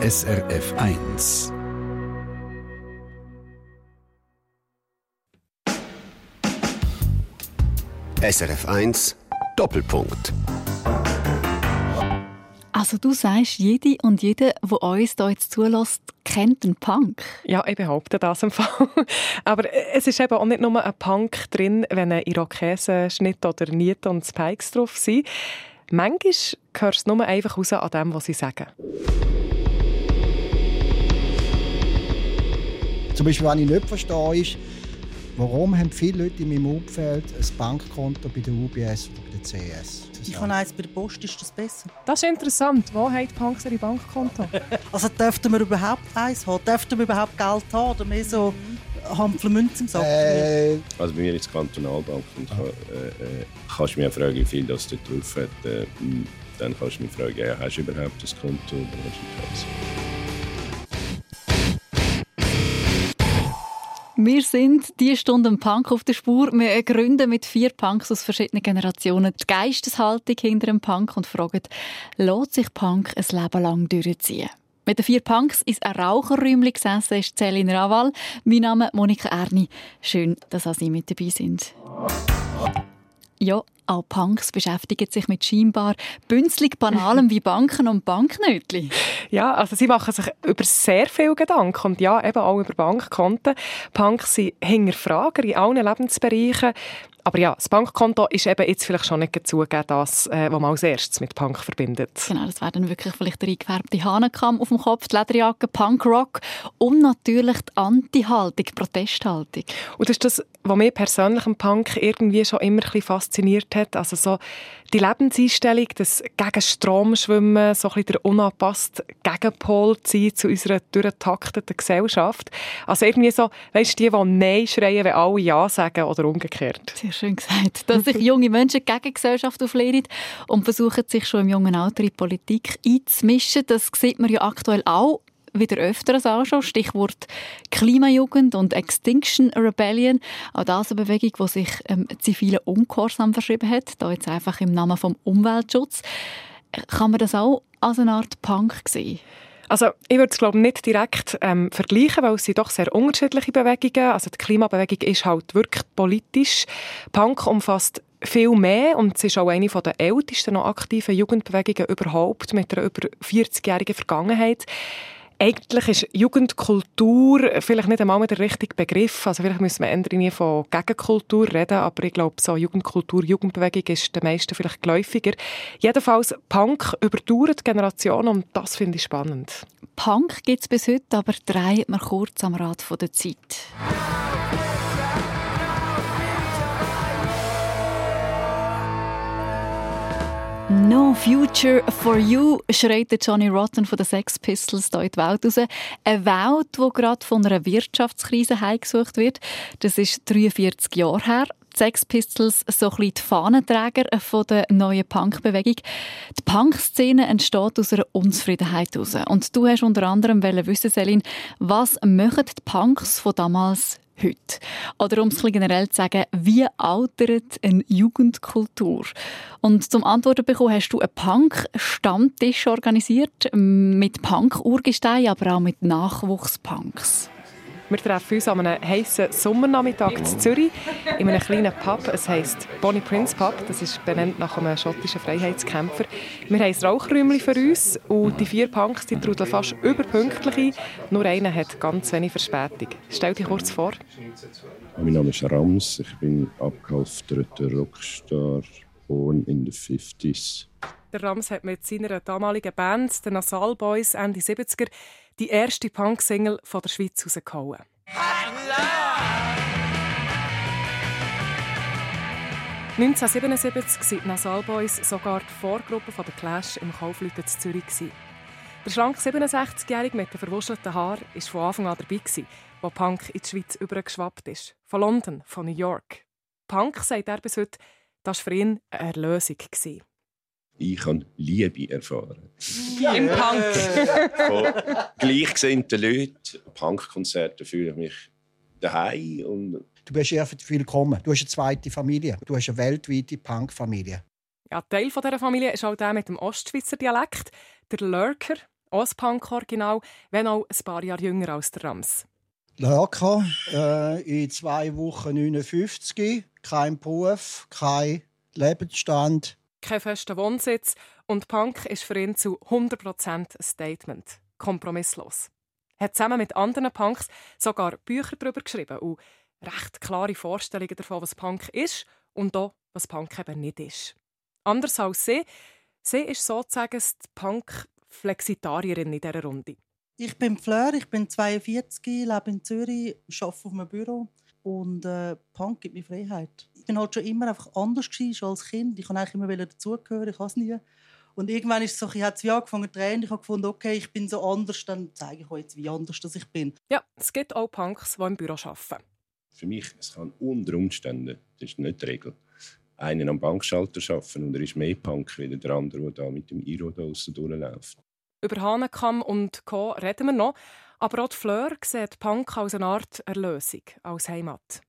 SRF 1. SRF 1 Doppelpunkt. Also du sagst, jede und jeder, der uns hier jetzt zulässt, kennt einen Punk. Ja, ich behaupte das im Fall. Aber es ist eben auch nicht nur ein Punk drin, wenn ein Irokesenschnitt oder Niete und Spikes drauf sind. Manchmal hörst du nur einfach raus an dem, was sie sagen. Zum Beispiel, was ich nicht verstehe, ist, warum haben viele Leute in meinem Umfeld ein Bankkonto bei der UBS oder bei der CS? Ich habe eins bei der Post, ist das besser? Das ist interessant. Wo hat Punks ihre Bankkonto? also dürften wir überhaupt eins haben? Dürften wir überhaupt Geld haben? Oder mehr so Hampfle Münzen im Sack? Äh, also bei mir ist es Kantonalbank. Und kann, äh, äh, kannst du mich fragen, wie viel das dort drauf hat. Äh, dann kannst du mich fragen, ja, hast du überhaupt ein Konto oder hast du keins? Wir sind die Stunde Punk auf der Spur. Wir gründen mit vier Punks aus verschiedenen Generationen die Geisteshaltung hinter dem Punk und fragen, lässt sich Punk ein Leben lang durchziehen? Mit den vier Punks ist ein Raucherräumchen gesessen, ist Céline Raval. Mein Name ist Monika Erni. Schön, dass auch Sie mit dabei sind. Ja, auch Punks beschäftigen sich mit scheinbar bünzlig Banalem wie Banken und Banknötli. Ja, also sie machen sich über sehr viel Gedanken und ja, eben auch über Bankkonten. Punks sind Hinterfrager in allen Lebensbereichen. Aber ja, das Bankkonto ist eben jetzt vielleicht schon nicht zugegeben, das, äh, was man als erstes mit Punk verbindet. Genau, das wäre dann wirklich vielleicht der eingefärbte Hahnenkamm auf dem Kopf, die Lederjacke, Punkrock und natürlich die Anti-Haltung, Protesthaltung. Und das ist das, was mich persönlich am Punk irgendwie schon immer ein bisschen fasziniert hat. Also so die Lebenseinstellung, das gegen Strom schwimmen, so ein bisschen der unangepasste Gegenpol zu sein zu unserer durchtakteten Gesellschaft. Also irgendwie so, weißt du, die, die Nein schreien, wenn alle Ja sagen oder umgekehrt. Sehr schön gesagt. Dass sich junge Menschen gegen Gesellschaft auflehnen und versuchen, sich schon im jungen Alter in Politik einzumischen. Das sieht man ja aktuell auch wieder öfters anschauen. Stichwort Klimajugend und Extinction Rebellion. Auch das eine Bewegung, die sich ähm, zivilen Ungehorsam verschrieben hat. Da jetzt einfach im Namen vom Umweltschutz. Kann man das auch als eine Art Punk sehen? Also ich würde es glaube nicht direkt ähm, vergleichen, weil es sind doch sehr unterschiedliche Bewegungen. Also die Klimabewegung ist halt wirklich politisch. Punk umfasst viel mehr und es ist auch eine der ältesten noch aktiven Jugendbewegungen überhaupt mit einer über 40-jährigen Vergangenheit. Eigentlich ist Jugendkultur vielleicht nicht einmal der richtige Begriff. Also vielleicht müssen wir nie von Gegenkultur reden, aber ich glaube, so Jugendkultur, Jugendbewegung ist den meisten vielleicht geläufiger. Jedenfalls, Punk überdauert Generationen und das finde ich spannend. Punk gibt es bis heute, aber dreht man kurz am Rad der Zeit. No Future for You, schreit Johnny Rotten von den Sex Pistols hier in die Welt raus. Eine Welt, die gerade von einer Wirtschaftskrise heimgesucht wird. Das ist 43 Jahre her. Die Sex Pistols so ein bisschen die Fahnenträger von der neuen Punkbewegung. Die Punk-Szene entsteht aus einer Unzufriedenheit heraus. Und du hast unter anderem wissen, Selin, was machen die Punks von damals heute? Oder um es generell zu sagen, wie altert eine Jugendkultur? Und zum Antworten bekommen hast du einen Punk-Stammtisch organisiert mit Punk-Urgestein, aber auch mit Nachwuchspunks. Wir treffen uns an einem heißen Sommernachmittag in Zürich in einem kleinen Pub. Es heisst Bonnie Prince Pub. Das ist benannt nach einem schottischen Freiheitskämpfer. Wir haben ein Rauchräumchen für uns und die vier Punks die trudeln fast überpünktlich ein. Nur einer hat ganz wenig Verspätung. Stell dich kurz vor. Mein Name ist Rams. Ich bin abgehalfterter Rockstar, born in the 50s. Der Rams hat mit seiner damaligen Band, den Nasal Boys, Ende 70er, die erste Punk-Single der Schweiz rausgehauen. 1977 waren die Nasal Boys sogar die Vorgruppe der Clash im Kaufleuten in Zürich. Der schlanke 67-Jährige mit den verwuschelten Haaren war von Anfang an dabei, als Punk in die Schweiz übergeschwappt ist. Von London, von New York. Punk sagt er bis heute, das war für ihn eine Erlösung ich habe Liebe erfahren. Yeah. Im Punk. Von gleichgesinnten Leuten. Punkkonzerte fühle ich mich daheim und Du bist ja willkommen. Du hast eine zweite Familie. Du hast eine weltweite Punkfamilie. Ja, Teil dieser Familie ist auch der mit dem Ostschweizer Dialekt, der Lurker. Auch ein Punk-Original, wenn auch ein paar Jahre jünger als der Rams. Lörker, äh, in zwei Wochen 59, kein Beruf, kein Lebensstand. Kein fester Wohnsitz und Punk ist für ihn zu 100% ein Statement. Kompromisslos. Er hat zusammen mit anderen Punks sogar Bücher darüber geschrieben und recht klare Vorstellungen davon, was Punk ist und auch, was Punk eben nicht ist. Anders als sie, sie ist sozusagen die Punk-Flexitarierin in dieser Runde. Ich bin Fleur, ich bin 42, lebe in Zürich, arbeite auf einem Büro und äh, Punk gibt mir Freiheit. Ich bin halt schon immer einfach anders als Kind. Ich wollte eigentlich immer dazugehören, ich habe es nie. Und irgendwann ist es so, ich habe wie angefangen zu drehen. Ich habe gefunden, okay, ich bin so anders, dann zeige ich euch jetzt, wie anders dass ich bin. Ja, es gibt auch Punks, die im Büro arbeiten. Für mich, es kann unter Umständen, das ist nicht die Regel, einen am Bankschalter arbeiten und er ist mehr Punk wie der andere, der da mit dem Iro da durchläuft. Über Hahnenkamm und Co. reden wir noch. Aber auch die Fleur sieht Punk als eine Art Erlösung, als Heimat.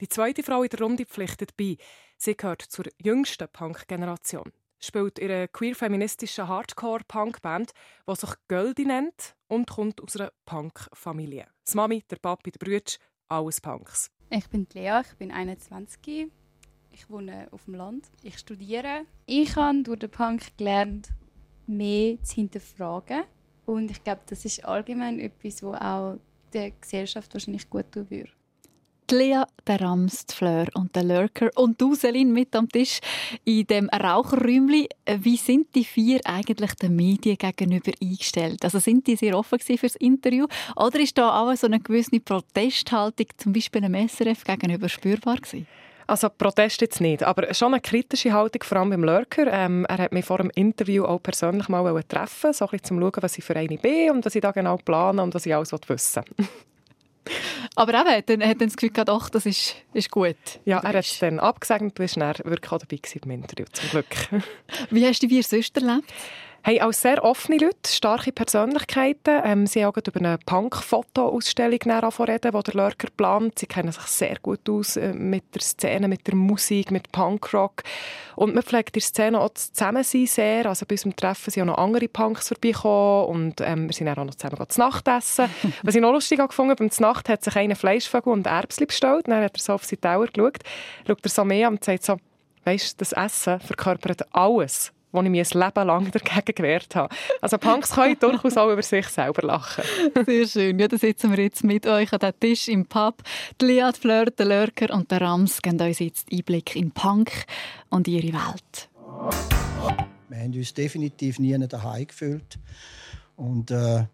Die zweite Frau in der Runde pflichtet bei. Sie gehört zur jüngsten Punk-Generation. Spielt ihre queer-feministische Hardcore-Punk-Band, die sich Göldi nennt und kommt aus einer Punk-Familie. Die Mami, der Papi, der Brütsch, alles Punks. Ich bin Lea, ich bin 21. Ich wohne auf dem Land. Ich studiere. Ich habe durch den Punk gelernt, mehr zu hinterfragen. Und ich glaube, das ist allgemein etwas, was auch der Gesellschaft wahrscheinlich gut tun würde. Die Lea, der Rams, die Fleur und der Lurker und du, Selin, mit am Tisch in dem Raucherräumli. Wie sind die vier eigentlich den Medien gegenüber eingestellt? Also sind die sehr offen für das Interview? Oder ist da auch so eine gewisse Protesthaltung, zum Beispiel einem SRF gegenüber, spürbar gewesen? Also Protest jetzt nicht, aber schon eine kritische Haltung, vor allem beim Lurker. Ähm, er hat mich vor dem Interview auch persönlich mal treffen so ein bisschen zum schauen, was ich für eine bin und was ich da genau plane und was ich alles wissen will. Aber eben, dann hat er das Gefühl gehabt, ach, das ist, ist gut. Ja, er hat es dann abgesagt und du warst dann wirklich auch dabei beim Interview, zum Glück. Wie hast du die vier sonst erlebt? Hey, als sehr offene Leute, starke Persönlichkeiten. Ähm, sie haben auch über eine Punk-Foto-Ausstellung reden, die der Lurker plant. Sie kennen sich sehr gut aus äh, mit der Szene, mit der Musik, mit Punkrock. Und man pflegt die Szene auch zusammen sehr. Also bei unserem Treffen sind auch noch andere Punks vorbeigekommen und ähm, wir sind auch noch zusammen zu Nacht essen. Was ich noch lustig gefunden beim Nacht hat sich einer Fleischvogel und Erbsli bestellt. Dann hat er so auf seine Tower geschaut, schaut er so mehr und sagt so, weisst, das Essen verkörpert alles wo ich mich ein Leben lang dagegen gewehrt habe. Also Punks können durchaus auch über sich selber lachen. Sehr schön. Ja, da sitzen wir jetzt mit euch an diesem Tisch im Pub. Die die Fleur, der Lurker und der Rams geben uns jetzt Einblick in Punk und ihre Welt. Wir haben uns definitiv nie daheim gefühlt. Und äh,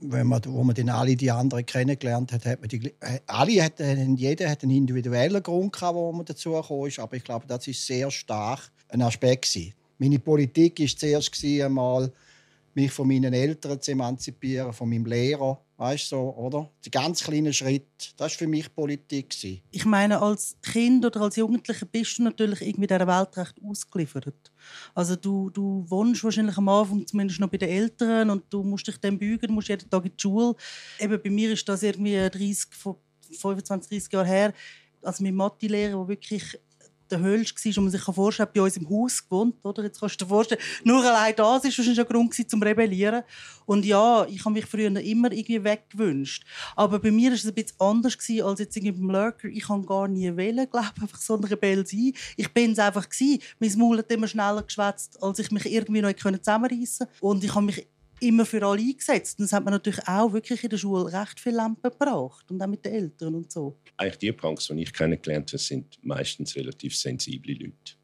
wenn man, wo man dann alle die anderen kennengelernt hat, hat man die, äh, alle hatten, jeder hat einen individuellen Grund gehabt, wo man dazu gekommen ist. Aber ich glaube, das ist sehr stark ein Aspekt gewesen. Meine Politik war zuerst einmal, mich von meinen Eltern zu emanzipieren, von meinem Lehrer. Weißt du, so, oder? Die ganz kleinen Schritte, das war für mich Politik. Ich meine, als Kind oder als Jugendlicher bist du natürlich irgendwie dieser Welt recht ausgeliefert. Also du, du wohnst wahrscheinlich am Anfang zumindest noch bei den Eltern und du musst dich dann du musst jeden Tag in die Schule. Eben bei mir ist das irgendwie 30, 25, 30 Jahre her. Also mein Mathelehrer, der wirklich der Höhlst war und man sich vorstellen kann, bei uns im Haus gewohnt. Oder? Jetzt kannst du dir vorstellen, nur allein das war wahrscheinlich ein Grund zum Rebellieren. Und ja, ich habe mich früher immer irgendwie weggewünscht. Aber bei mir war es ein bisschen anders als jetzt irgendwie beim Lurker. Ich kann gar nie wählen, glaube einfach so ein Rebell sein. Ich bin es einfach gewesen. Mein Maul hat immer schneller geschwätzt, als ich mich irgendwie noch zusammenreißen konnte. Und ich habe mich immer für alle eingesetzt. Und das hat man natürlich auch wirklich in der Schule recht viel Lampen gebracht und auch mit den Eltern und so. Eigentlich die Punks, die ich kennengelernt habe, sind meistens relativ sensible Leute.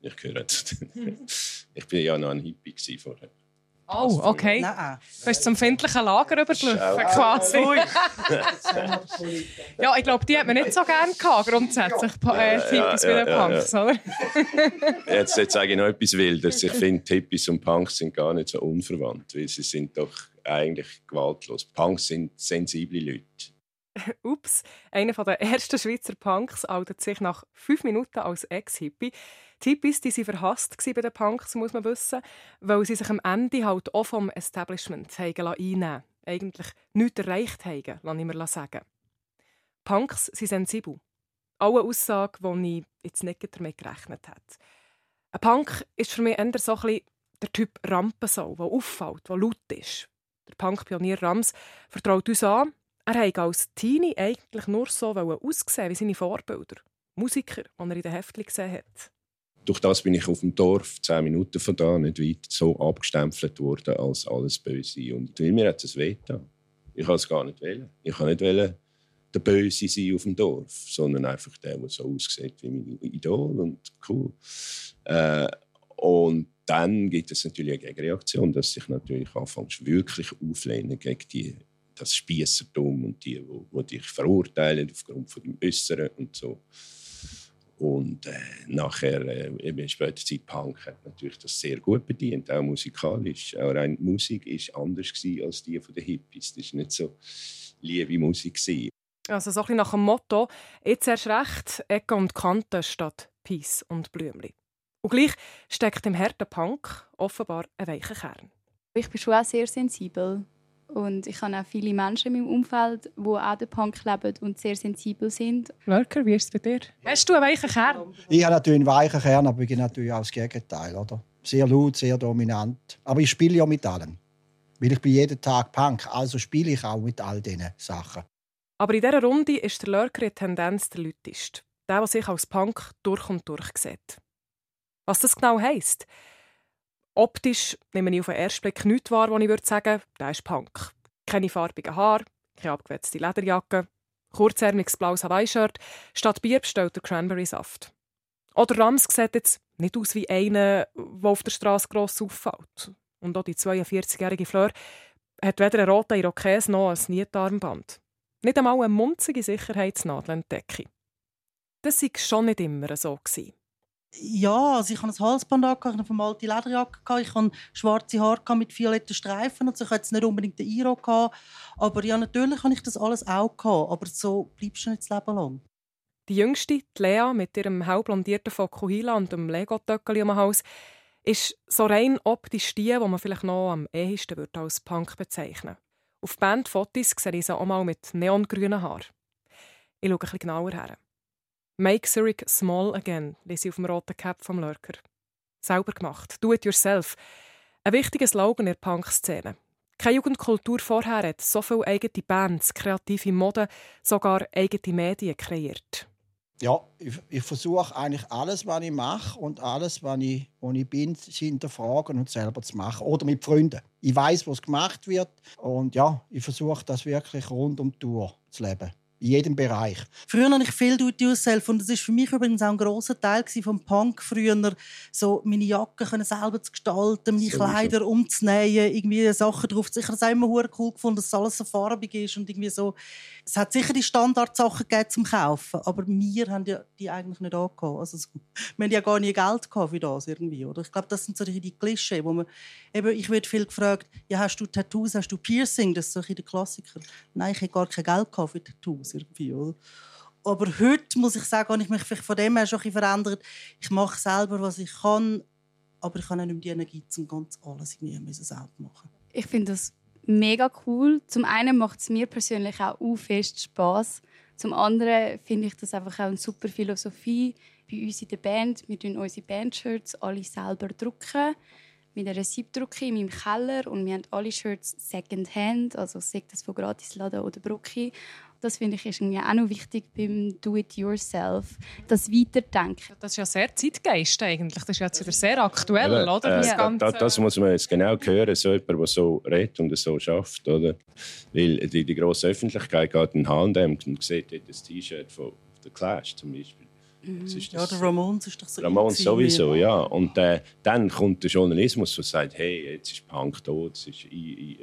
Ich gehöre zu Ich bin ja noch ein Hippie vorher. Oh, okay. Nein. Du bist zum empfindlichen Lager übergelaufen, quasi. ja, ich glaube, die hat man nicht so gerne gehabt, grundsätzlich, äh, Hippies ja, ja, wie ja, Punks, oder? jetzt, jetzt sage ich noch etwas Wildes. Ich finde, Hippies und Punks sind gar nicht so unverwandt, weil sie sind doch eigentlich gewaltlos. Punks sind sensible Leute. Ups, einer der ersten Schweizer Punks outet sich nach fünf Minuten als Ex-Hippie. Hippies die waren verhasst bei den Punks, muss man wissen, weil sie sich am Ende halt auch vom Establishment einnehmen Eigentlich nichts erreicht haben, lasse ich mir sagen. Punks sind sensibel. Auch eine Aussage, die ich jetzt nicht damit gerechnet habe. Ein Punk ist für mich eher so ein der Typ Rampensau, der auffällt, der laut ist. Der Punk-Pionier Rams vertraut uns an, er wollte als Teenie eigentlich nur so aussehen wie seine Vorbilder. Musiker, die er in den Heftchen gesehen hat. Durch das bin ich auf dem Dorf, zehn Minuten von da, nicht weit, so abgestempelt worden als alles Böse. Und mir hat es weh Ich wollte es gar nicht wählen. Ich wollte nicht wählen, der Böse sein auf dem Dorf, sondern einfach der, der so aussieht wie mein Idol und cool. Äh, und dann gibt es natürlich eine Gegenreaktion, dass sich natürlich anfängst wirklich auflehnen gegen die, das Spießertum und die, die, die dich verurteilen aufgrund von dem Äußeren und so. Und äh, nachher, äh, eben in später Zeit Punk hat natürlich das sehr gut bedient, auch musikalisch. Auch rein Musik war anders als die von den Hippies. Das war nicht so liebe Musik. Also so ein bisschen nach dem Motto, jetzt erst recht Ecke und Kanten statt Peace und Blümli. Und gleich steckt im harten Punk offenbar ein weicher Kern. Ich bin schon auch sehr sensibel. Und ich habe auch viele Menschen in meinem Umfeld, die auch den Punk leben und sehr sensibel sind. Lurker, wie ist es bei dir? Hast du einen weichen Kern? Ich habe natürlich einen weichen Kern, aber ich bin natürlich auch das Gegenteil. Oder? Sehr laut, sehr dominant. Aber ich spiele ja mit allen. Weil ich bin jeden Tag Punk, also spiele ich auch mit all diesen Sachen. Aber in dieser Runde ist der Lurker in Tendenz der Lütist. Der, der sich als Punk durch und durch sieht. Was das genau heisst? Optisch nehme ich auf den ersten Blick nichts wahr, wo ich würde sagen, der ist Punk. Keine farbigen Haare, keine abgewetzte Lederjacke, kurzärmliches blaues Hawaii-Shirt, statt Bier bestellt der Cranberry-Saft. Oder Rams sieht jetzt nicht aus wie einer, der auf der Straße gross auffällt. Und auch die 42-jährige Fleur hat weder einen roten Irokes noch ein Nietarmband. Nicht einmal eine munzige Sicherheitsnadel entdecke. Das war schon nicht immer so. Gewesen. Ja, also ich habe ein Halsband ich habe eine alte Lederjacke, ich habe schwarze Haare mit violetten Streifen und so. ich hatte jetzt nicht unbedingt den Iro aber ja, natürlich habe ich das alles auch gehabt, aber so bleibst du nicht das Leben lang. Die Jüngste, die Lea, mit ihrem hellblondierten Fokuhila und dem Lego-Töckeli am Hals, ist so rein optisch die, die man vielleicht noch am ehesten als Punk bezeichnen würde. Auf Bandfotos sehe ich sie auch mal mit neongrünen Haaren. Ich schaue ein bisschen genauer her. Make Zurich small again, lese ich auf dem roten Cap vom Lurker. Sauber gemacht. Do it yourself. Ein wichtiger Slogan in der Punk-Szene. Keine Jugendkultur vorher hat so viele eigene Bands, kreative Mode, sogar eigene Medien kreiert. Ja, ich, ich versuche eigentlich alles, was ich mache und alles, was ich, wo ich bin, zu hinterfragen und selber zu machen. Oder mit Freunden. Ich weiß, was gemacht wird. Und ja, ich versuche das wirklich rund um die Tour zu leben in jedem Bereich. Früher habe ich viel Do-it-yourself und das ist für mich übrigens auch ein großer Teil vom Punk früher, so meine Jacken können selber zu gestalten, meine Kleider umzunähen, irgendwie Sachen drauf. Ich habe es immer cool gefunden, dass alles so farbig ist und irgendwie so. Es hat sicher die Standardsachen gegeben zum Kaufen, aber wir haben ja die eigentlich nicht angehabt. Also wir haben ja gar nie Geld für das irgendwie, oder? Ich glaube, das sind so die, Klischee, wo man eben, ich werde viel gefragt, ja, hast du Tattoos, hast du Piercing? Das ist so ein der Klassiker. Nein, ich habe gar kein Geld für Tattoos irgendwie, oder? Aber heute muss ich sagen, habe ich mich von dem her schon ein verändert. Ich mache selber, was ich kann, aber ich auch nicht mehr die Energie, um ganz alles irgendwie selber machen. Ich finde das mega cool. Zum einen macht es mir persönlich auch fest Spaß. Zum anderen finde ich das einfach auch eine super Philosophie bei uns in der Band. Wir drucken unsere Bandshirts alle selber drucken mit einer Siebdrucke in meinem Keller und wir haben alle Shirts Secondhand, also sei das von Gratisladen oder Brucki. Das finde ich ist auch noch wichtig beim Do-it-yourself, das Weiterdenken. Das ist ja sehr Zeitgeist eigentlich. Das ist jetzt wieder sehr aktuell, ja, oder? Das, äh, das, das, muss man jetzt genau hören, so jemand, der so redet und so schafft, oder? Weil die, die grosse Öffentlichkeit geht in H&M und sieht dort das T-Shirt von The Clash zum Beispiel. Mhm. Ja, der Ramones ist doch so. Ramones sowieso, ja. Und äh, dann kommt der Journalismus, der sagt, hey, jetzt ist Punk tot, es ist äh,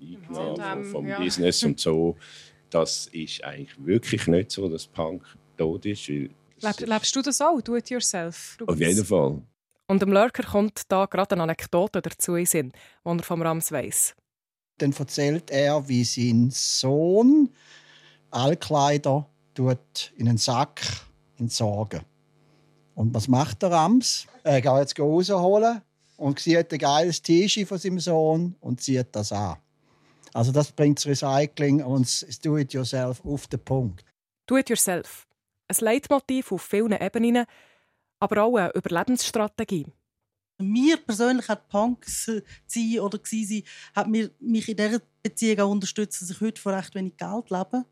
eingenommen vom ja. Business und so. Das ist eigentlich wirklich nicht so, dass Punk tot ist. Leb, lebst du das auch, do it yourself? Auf jeden Fall. Und dem Lurker kommt da gerade eine Anekdote dazu in Sinn, die er vom Rams weiss. Dann erzählt er, wie sein Sohn Altkleider tut in einen Sack entsorgen. Und was macht der Rams? Er geht jetzt rausholen und sieht ein geiles T-Shirt von seinem Sohn und zieht das an. Also das bringt das Recycling und das Do-it-yourself auf den Punkt. Do-it-yourself. Ein Leitmotiv auf vielen Ebenen, aber auch eine Überlebensstrategie. Mir persönlich hat Punk sein oder sein, hat mir, mich in dieser Beziehung auch unterstützt, dass ich heute von recht wenig Geld lebe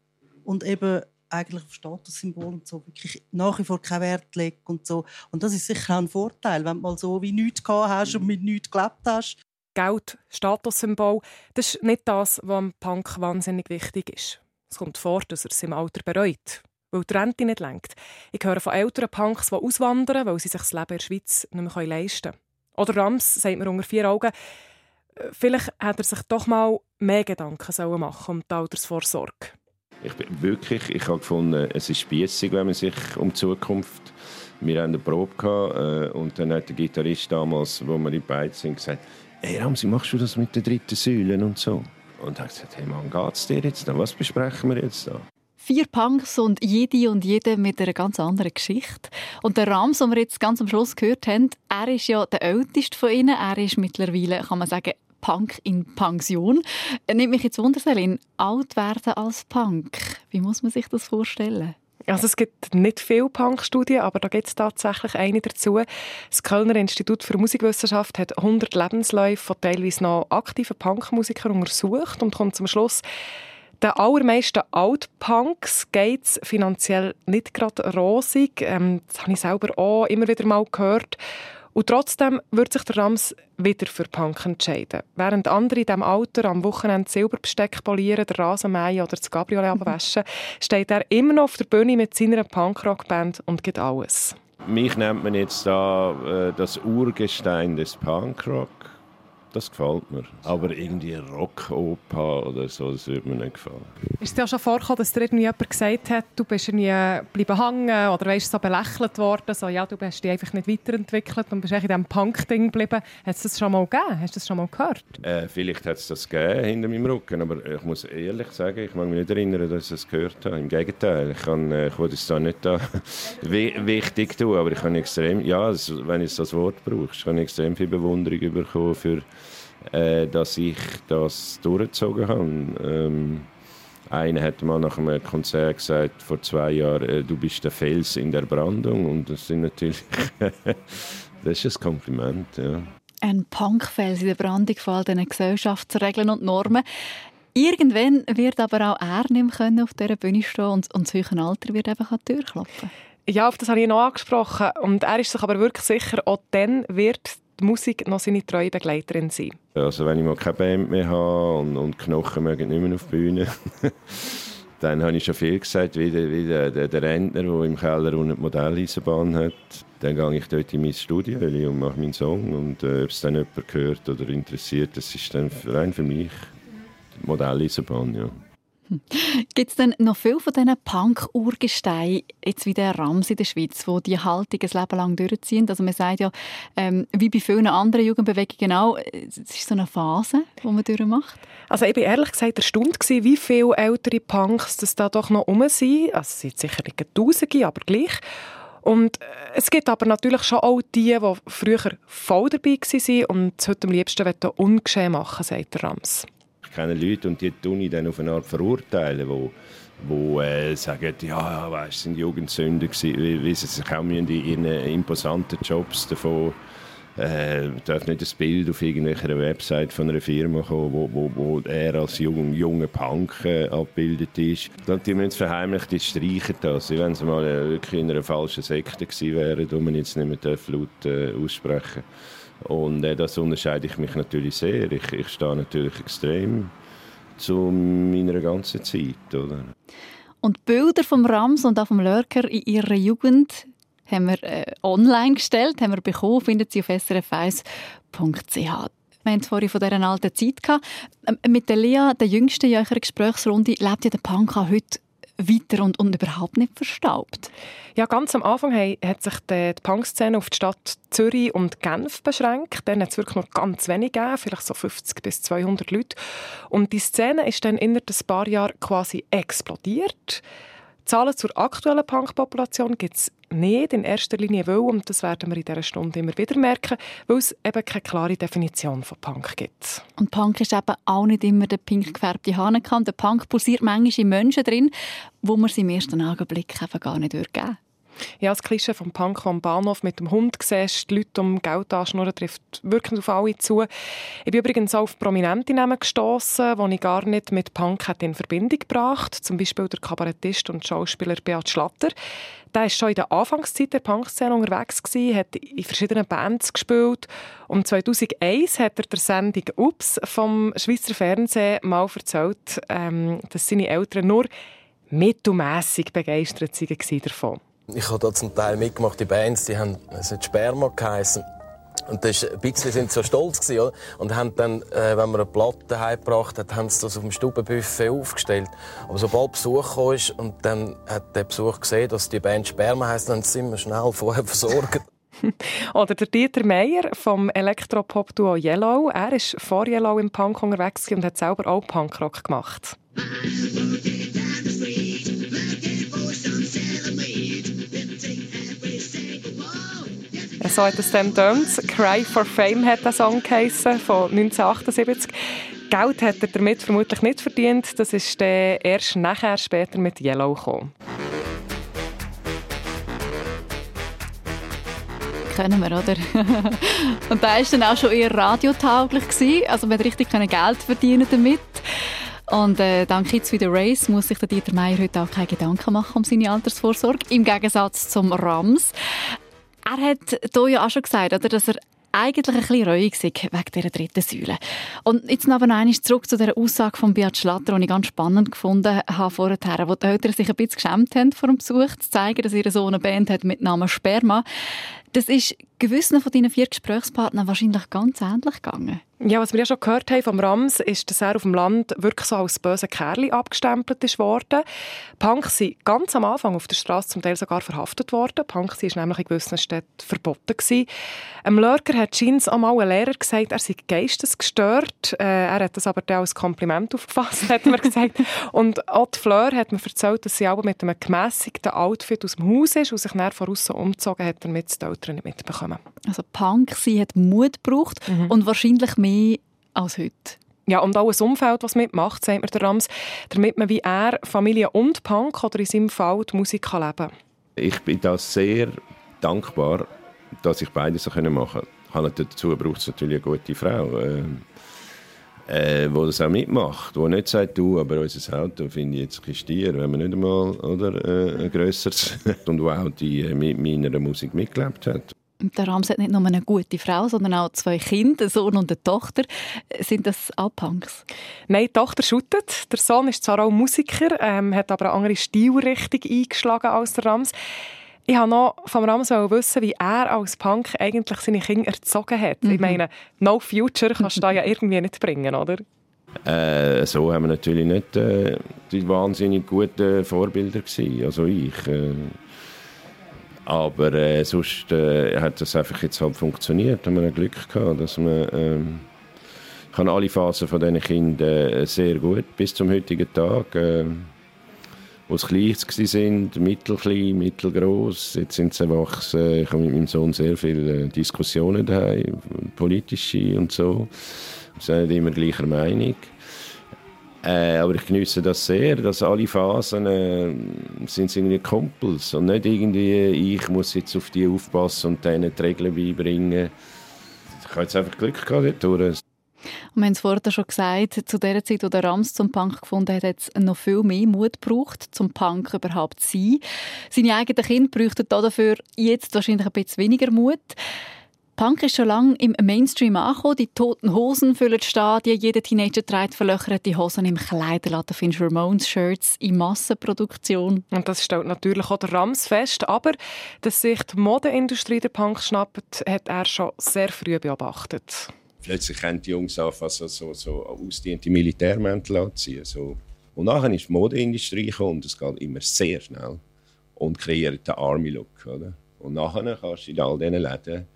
und eben eigentlich auf Statussymbol und so wirklich nach wie vor keinen Wert lege und so. Und das ist sicher auch ein Vorteil, wenn du mal so wie nichts gehabt hast und mit nichts gelebt hast. Geld, Statussymbol, das ist nicht das, was am Punk wahnsinnig wichtig ist. Es kommt vor, dass er es im Alter bereut, weil die Rente nicht lenkt. Ich höre von älteren Punks, die auswandern, weil sie sich das Leben in der Schweiz nicht mehr leisten können. Oder Rams sagt mir unter vier Augen, äh, vielleicht hätte er sich doch mal mehr Gedanken machen um die Altersvorsorge. Ich bin wirklich, ich habe gefunden, es ist spießig, wenn man sich um die Zukunft. Wir hatten eine Probe gehabt, äh, und dann hat der Gitarrist damals, wo wir in beiden sind, gesagt: Hey Ramsi, machst du das mit der dritten Säule und so? Und er hat gesagt: Hey Mann, geht's dir jetzt? Was besprechen wir jetzt da? Vier Punks und jede und jede mit einer ganz anderen Geschichte. Und der Rams, den wir jetzt ganz am Schluss gehört haben, er ist ja der älteste von ihnen. Er ist mittlerweile, kann man sagen, Punk in Pension. Nimmt mich jetzt Wunder, alt werden als Punk. Wie muss man sich das vorstellen? Also es gibt nicht viele Punk-Studien, aber da gibt es tatsächlich eine dazu. Das Kölner Institut für Musikwissenschaft hat 100 Lebensläufe von teilweise noch aktiven Punkmusikern untersucht und kommt zum Schluss, den allermeisten Altpunks geht es finanziell nicht gerade rosig. Ähm, das habe ich selber auch immer wieder mal gehört. Und trotzdem wird sich der Rams wieder für Punk entscheiden. Während andere in diesem Alter am Wochenende Silberbesteck polieren, der Rasenmähen oder das Gabriele abwaschen, steht er immer noch auf der Bühne mit seiner Punkrock-Band und geht alles. Mich nennt man jetzt da äh, das Urgestein des Punkrock das gefällt mir. Aber irgendwie Rockoper oder so, das würde mir nicht gefallen. Ist es dir auch schon vorgekommen, dass dir irgendwie jemand gesagt hat, du bist irgendwie bleiben hängen oder weißt, so belächelt worden, so, ja, du hast dich einfach nicht weiterentwickelt und bist in diesem Punk-Ding geblieben. Hat es das schon mal gegeben? Hast du das schon mal gehört? Äh, vielleicht hat es das gegeben hinter meinem Rücken, aber ich muss ehrlich sagen, ich mag mich nicht erinnern, dass ich das gehört habe. Im Gegenteil, ich, kann, äh, ich will es da nicht da wichtig tun, aber ich kann extrem, ja, wenn ich das Wort brauche, ich extrem viel Bewunderung bekommen für äh, dass ich das durchgezogen habe. Ähm, einer hat mal nach einem Konzert gesagt, vor zwei Jahren, äh, du bist der Fels in der Brandung. Und das sind natürlich, das ist ein Kompliment, ja. Ein Punkfels in der Brandung von all diesen Gesellschaftsregeln und Normen. Irgendwann wird aber auch er nicht mehr auf dieser Bühne stehen und, und das Alter wird einfach an die Tür klopfen. Ja, auf das habe ich noch angesprochen. Und er ist sich aber wirklich sicher, auch dann wird die Musik noch seine treue Begleiterin sein. Also wenn ich mal keine Band mehr habe und, und Knochen mögen nicht mehr auf die Bühne, dann habe ich schon viel gesagt, wie der, wie der, der, Rentner, der im Keller unten die Modelleisenbahn hat. Dann gehe ich dort in mein Studio und mache meinen Song. Und äh, ob es dann jemand hört oder interessiert, das ist dann rein für mich die Modelleisenbahn, ja. Gibt es denn noch viele von diesen Punk-Urgesteinen, jetzt wie der Rams in der Schweiz, die die Haltung ein Leben lang durchziehen? Also man sagt ja, ähm, wie bei vielen anderen Jugendbewegungen auch, es ist so eine Phase, die man durchmacht. Also ich war ehrlich gesagt erstaunt, wie viele ältere Punks das da doch noch rum sind. Also es sind sicher nicht Tausende, aber gleich. Und äh, es gibt aber natürlich schon auch die, die früher voll dabei waren und es heute am liebsten ungeschehen machen, sagt der Rams kenne Leute und die tun ich dann auf eine Art verurteilen, wo wo äh, sagen, ja, weißt, sind Jugendsünder gewesen, wie, sie sich auch in ihren imposanten Jobs davon äh, darf nicht das Bild auf irgendeiner Website von einer Firma kommen, wo, wo, wo er als jung, junger Punk äh, abgebildet ist. Dann die müssen verheimlicht, die streichen das. Wenn sie mal äh, wirklich in einer falschen Sekte gewesen wären, wo man jetzt nicht mehr laut äh, aussprechen darf. Und äh, das unterscheide ich mich natürlich sehr. Ich, ich stehe natürlich extrem zu meiner ganzen Zeit. Oder? Und Bilder vom Rams und auch vom Lurker in ihrer Jugend haben wir äh, online gestellt, haben wir bekommen, findet sie auf srf1.ch. Wir hatten vorhin von dieser alten Zeit. Gehabt. Ähm, mit der Lea, der jüngsten in eurer Gesprächsrunde, lebt ja der Punk heute weiter und, und überhaupt nicht verstaubt. Ja, ganz am Anfang hat sich die, Punk-Szene auf die Stadt Zürich und Genf beschränkt. Dann hat es wirklich noch ganz wenig gegeben, vielleicht so 50 bis 200 Leute. Und die Szene ist dann innerhalb ein paar Jahren quasi explodiert. Zahlen zur aktuellen Punk-Population gibt es nicht in erster Linie will, und das werden wir in dieser Stunde immer wieder merken, weil es eben keine klare Definition von Punk gibt. Und Punk ist eben auch nicht immer der pink gefärbte Hahnenkamm. Der Punk pulsiert manchmal in Menschen drin, wo man sie im ersten Augenblick einfach gar nicht geben würde. Ja, das Klischee vom Punk am Bahnhof mit dem Hund siehst, die Leute um Geld anschnurren, trifft wirklich auf alle zu. Ich bin übrigens auch auf prominente Namen gestossen, die ich gar nicht mit Punk in Verbindung gebracht Zum Beispiel der Kabarettist und Schauspieler Beat Schlatter. Der war schon in der Anfangszeit der Punkszene unterwegs, gewesen, hat in verschiedenen Bands gespielt. Und 2001 hat er der Sendung «Ups» vom Schweizer Fernsehen mal erzählt, ähm, dass seine Eltern nur mittelmässig begeistert waren davon. Ich habe da zum Teil mitgemacht, die Bands, die haben, es hat Sperma geheißen. Und das ist, ein bisschen sind so stolz gewesen, oder? Und haben dann, äh, wenn man eine Platte heimgebracht hat, haben sie das auf dem Stubenbuffet aufgestellt. Aber sobald Besuch kam und dann hat der Besuch gesehen, dass die Band Sperma heisst, dann sind wir schnell vorher versorgt. Oder der Dieter Meier vom Elektropop-Duo Yellow. Er ist vor Yellow im Punk unterwegs und hat selber auch Punkrock gemacht. So hat es dann tönt. «Cry for Fame» hat der Song geheissen, von 1978. Geld hat er damit vermutlich nicht verdient. Das ist dann erst nachher später mit Yellow gekommen. kennen wir, oder? und da war dann auch schon eher radiotauglich. Gewesen. Also man richtig Geld verdienen damit. Und äh, dank Kids wie the Race muss sich der Dieter Meier heute auch keine Gedanken machen um seine Altersvorsorge, im Gegensatz zum Rams. Er hat hier ja auch schon gesagt, oder, dass er eigentlich ein bisschen reuig wegen dieser dritten Säule. Und jetzt noch einmal zurück zu der Aussage von Beat Schlatter, die ich ganz spannend gefunden habe vorher, wo die Eltern sich ein bisschen geschämt haben vor dem Besuch, zu zeigen, dass ihre Sohn eine Band hat mit Namen Sperma. Das ist gewissen von deinen vier Gesprächspartnern wahrscheinlich ganz ähnlich gegangen. Ja, was wir ja schon gehört haben vom Rams, ist, dass er auf dem Land wirklich so als böse Kerl abgestempelt ist worden. Punks sind ganz am Anfang auf der Straße zum Teil sogar verhaftet worden. Punks war nämlich in gewissen Städten verboten. Gewesen. Ein Lurker hat Jeans einmal ein Lehrer gesagt, er sei geistesgestört. Äh, er hat das aber dann als Kompliment aufgefasst, hat man gesagt. Und auch die Fleur hat mir erzählt, dass sie aber mit einem gemässigten Outfit aus dem Haus ist und sich dann von außen umgezogen hat, damit die Eltern nicht mitbekommen. Also Punk, sie hat Mut gebraucht mhm. und wahrscheinlich mehr als heute. Ja, und auch ein Umfeld, das mitmacht, sagt mir der Rams, damit man wie er Familie und Punk oder in seinem Fall die Musik kann leben kann. Ich bin da sehr dankbar, dass ich beides so machen konnte. Dazu braucht es natürlich eine gute Frau, äh, äh, die das auch mitmacht, die nicht sagt, du, aber unser Auto finde ich jetzt ein Stier, wenn man nicht einmal oder, äh, ein grösseres und die auch die, äh, mit meiner Musik mitgelebt hat. Der Rams hat nicht nur eine gute Frau, sondern auch zwei Kinder, einen Sohn und eine Tochter. Sind das auch Punks? Nein, die Tochter shootet. Der Sohn ist zwar auch Musiker, ähm, hat aber eine andere Stilrichtung eingeschlagen als der Rams. Ich wollte noch vom Rams wissen, wie er als Punk eigentlich seine Kinder erzogen hat. Mhm. Ich meine, No Future kannst du da ja irgendwie nicht bringen, oder? Äh, so haben wir natürlich nicht äh, die wahnsinnig guten Vorbilder gewesen. Also ich. Äh, aber äh, sonst äh, hat das einfach jetzt halt funktioniert. Haben wir Glück gehabt, dass man ähm, kann alle Phasen von diesen Kindern äh, sehr gut bis zum heutigen Tag, äh, sie klein sind, mittelklein, mittelgroß. Jetzt sind sie erwachsen. Ich habe mit meinem Sohn sehr viele äh, Diskussionen daheim, politische und so. Wir sind nicht immer gleicher Meinung. Äh, aber ich genieße das sehr, dass alle Phasen äh, sind irgendwie Kumpels und nicht irgendwie, ich muss jetzt auf die aufpassen und denen die Regeln beibringen. Ich habe jetzt einfach Glück gehabt dort. Und wir haben es vorher schon gesagt, zu der Zeit, wo der Rams zum Punk gefunden hat, hat es noch viel mehr Mut gebraucht, zum Punk überhaupt zu sein. Seine eigenen Kinder bräuchten dafür jetzt wahrscheinlich ein bisschen weniger Mut. Punk ist schon lange im Mainstream angekommen. Die toten Hosen füllen die Stadien. Jeder Teenager trägt verlöcherte Hosen im Kleiderladen. Findest Ramones-Shirts in Massenproduktion. Und das stellt natürlich auch der Rams fest. Aber dass sich die Modeindustrie der Punk schnappt, hat er schon sehr früh beobachtet. Plötzlich können die Jungs anfangen, so, so, so ausdiente Militärmäntel anziehen. So. Und nachher ist die Modeindustrie gekommen und es geht immer sehr schnell. Und kreiert den Army-Look. Und nachher kannst du in all diesen Läden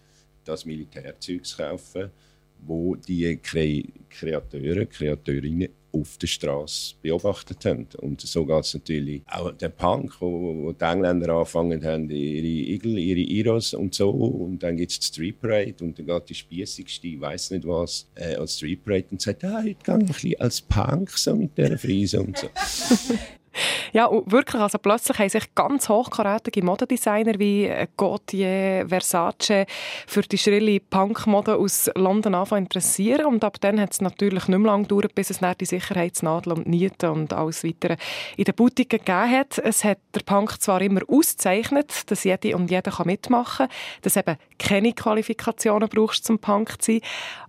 das Militärzeug kaufen, wo die Kre Kreateure, Kreateurinnen auf der Straße beobachtet haben. Und so geht es natürlich auch der Punk, wo, wo die Engländer angefangen haben, ihre Igel, ihre Iros und so. Und dann gibt es die Street Parade und dann geht die spießigste, ich weiß nicht was, äh, als Street Parade und sagt, ah, heute gehe ich ein bisschen als Punk so mit dieser Frise und so. Ja, wirklich, also plötzlich haben sich ganz hochkarätige Modedesigner wie äh, Gautier, Versace für die schrille Punkmode aus London anfangen interessieren und ab dann hat es natürlich nicht mehr lange gedauert, bis es dann die Sicherheitsnadeln und Nieten und alles weitere in den Boutiquen gegeben hat. Es hat der Punk zwar immer ausgezeichnet, dass jede und jeder mitmachen kann, dass eben keine Qualifikationen brauchst, zum Punk zu sein.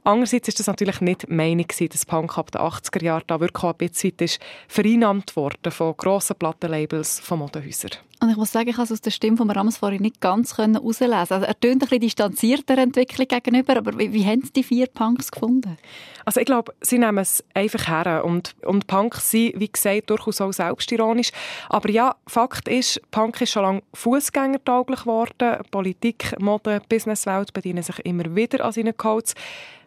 Andererseits ist das natürlich nicht die Meinung, dass Punk ab den 80er Jahren da wirklich ein bisschen ist vereinnahmt worden von grossen Plattenlabels, von Modehäusern. Und ich muss sagen, ich konnte aus der Stimme von Rams vorhin nicht ganz herauslesen. Also er tönt ein bisschen distanzierter Entwicklung gegenüber, aber wie, wie haben Sie die vier Punks gefunden? Also ich glaube, sie nehmen es einfach her und, und Punks sind, wie gesagt, durchaus auch selbstironisch. Aber ja, Fakt ist, Punk ist schon lange fußgängertauglich geworden. Politik, Mode, Businesswelt bedienen sich immer wieder an seinen Codes.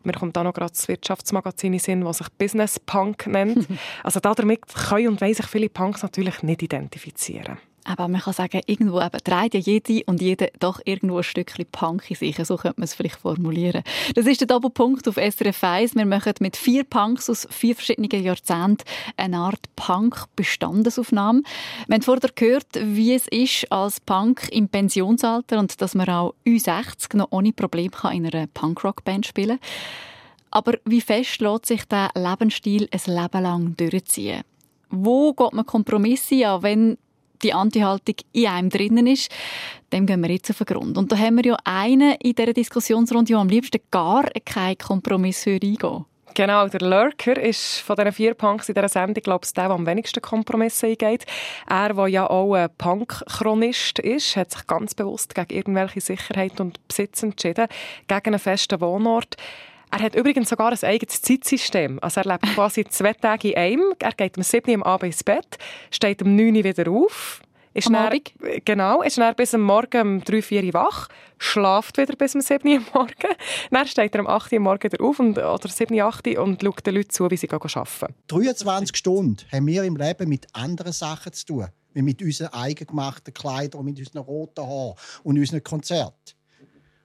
Mir kommt da noch gerade das Wirtschaftsmagazin in Sinn, das sich Business Punk nennt. also damit können und wollen sich viele Punks natürlich nicht identifizieren. Aber man kann sagen, irgendwo eben trägt ja jede und jede doch irgendwo ein Stückchen Punk in sich. So könnte man es vielleicht formulieren. Das ist der Doppelpunkt auf SRF 1. Wir machen mit vier Punks aus vier verschiedenen Jahrzehnten eine Art Punk-Bestandesaufnahme. Wir haben vorher gehört, wie es ist als Punk im Pensionsalter und dass man auch U60 noch ohne Probleme in einer Punkrock-Band spielen kann. Aber wie fest lässt sich dieser Lebensstil ein Leben lang durchziehen? Wo geht man Kompromisse an, wenn die Anti-Haltung in einem drinnen ist, dem gehen wir jetzt auf den Grund. Und da haben wir ja einen in dieser Diskussionsrunde, der am liebsten gar keinen Kompromiss eingehen Genau, der Lurker ist von diesen vier Punks in dieser Sendung, glaube ich, der, der am wenigsten Kompromisse eingeht. Er, der ja auch ein Punk-Chronist ist, hat sich ganz bewusst gegen irgendwelche Sicherheit und Besitz entschieden, gegen einen festen Wohnort. Er hat übrigens sogar ein eigenes Zeitsystem. Also er lebt quasi zwei Tage in einem. Er geht um 7 Uhr am Abend ins Bett, steht um 9 Uhr wieder auf. Ist am Abend? Genau, ist dann bis am Morgen um 3, 4 Uhr wach, schlaft wieder bis um 7 Uhr am Morgen. Dann steht er um 8 Uhr am Morgen wieder auf und, oder 7 Uhr, 8 Uhr und schaut den Leuten zu, wie sie arbeiten. 23 Stunden haben wir im Leben mit anderen Sachen zu tun. Wie mit unseren eigengemachten Kleidern, mit unseren roten Haaren und unseren Konzerten.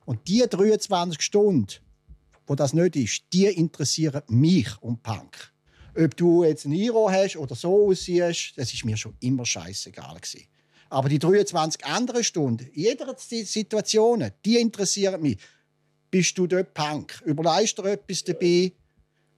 Und diese 23 Stunden wo das nicht ist, die interessieren mich und Punk. Ob du jetzt ein Iro hast oder so aussiehst, das ist mir schon immer scheißegal gewesen. Aber die 23 anderen Stunden, jeder Situation, die interessieren mich. Bist du dort Punk? Überleist du etwas dabei?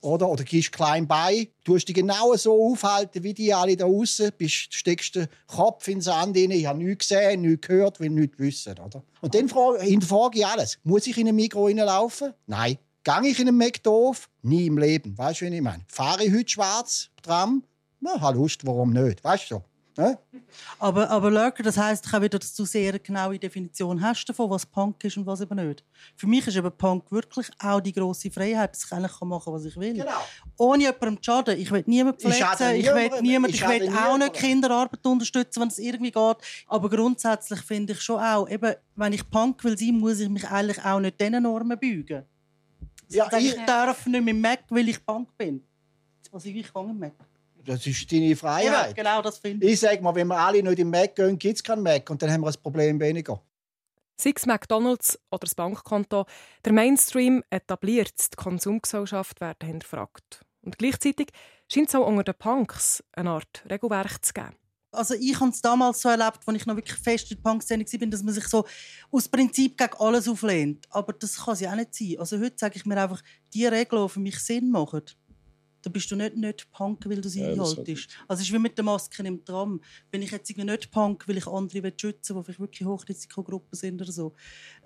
Oder, oder gehst klein bei? Du hast dich genau so aufhalten wie die alle da. Bist, steckst den Kopf in den Sand rein. Ich habe nichts gesehen, nichts gehört, will nichts wissen. Oder? Und dann frage ich alles. Muss ich in ein Mikro reinlaufen? Nein. Gang ich in einen McDorf? Nie im Leben. Weißt du, wie ich meine? Fahre ich heute schwarz Tram? Na, habe Lust, warum nicht? Weißt du? Ja? Aber, aber Lurker, das heisst auch wieder, dass du sehr eine genaue Definition hast davon, was Punk ist und was eben nicht. Für mich ist eben Punk wirklich auch die grosse Freiheit, dass ich eigentlich machen kann, was ich will. Genau. Ohne jemandem zu schaden. Ich will niemanden verletzen, ich, ich will niemand, ich, ich will auch nicht Kinderarbeit unterstützen, wenn es irgendwie geht. Aber grundsätzlich finde ich schon auch, eben, wenn ich Punk will sein, muss ich mich eigentlich auch nicht diesen Normen beugen. Ja, ich, ich darf nicht mehr Mac, weil ich Bank bin. Also ich kann nicht Mac. Das ist deine Freiheit. Ja, genau, das finde ich. Ich sage mal, wenn wir alle nicht im Mac gehen, gibt es keinen Mac und dann haben wir ein Problem weniger. Sei es McDonalds oder das Bankkonto, der Mainstream etabliert, die Konsumgesellschaft werden hinterfragt. Und gleichzeitig scheint es auch unter den Punks eine Art Regelwerk zu geben. Also ich habe es damals so erlebt, als ich noch wirklich fest in der Punk-Szene war, dass man sich so aus Prinzip gegen alles auflehnt. Aber das kann es ja auch nicht sein. Also heute sage ich mir einfach, die Regeln, die für mich Sinn machen, dann bist du nicht nicht Punk, weil du sie ja, einhaltest. Also es ist wie mit den Masken im Tram. Bin ich jetzt nicht Punk, weil ich andere schützen will, die vielleicht wirklich Hochrisikogruppen sind oder so,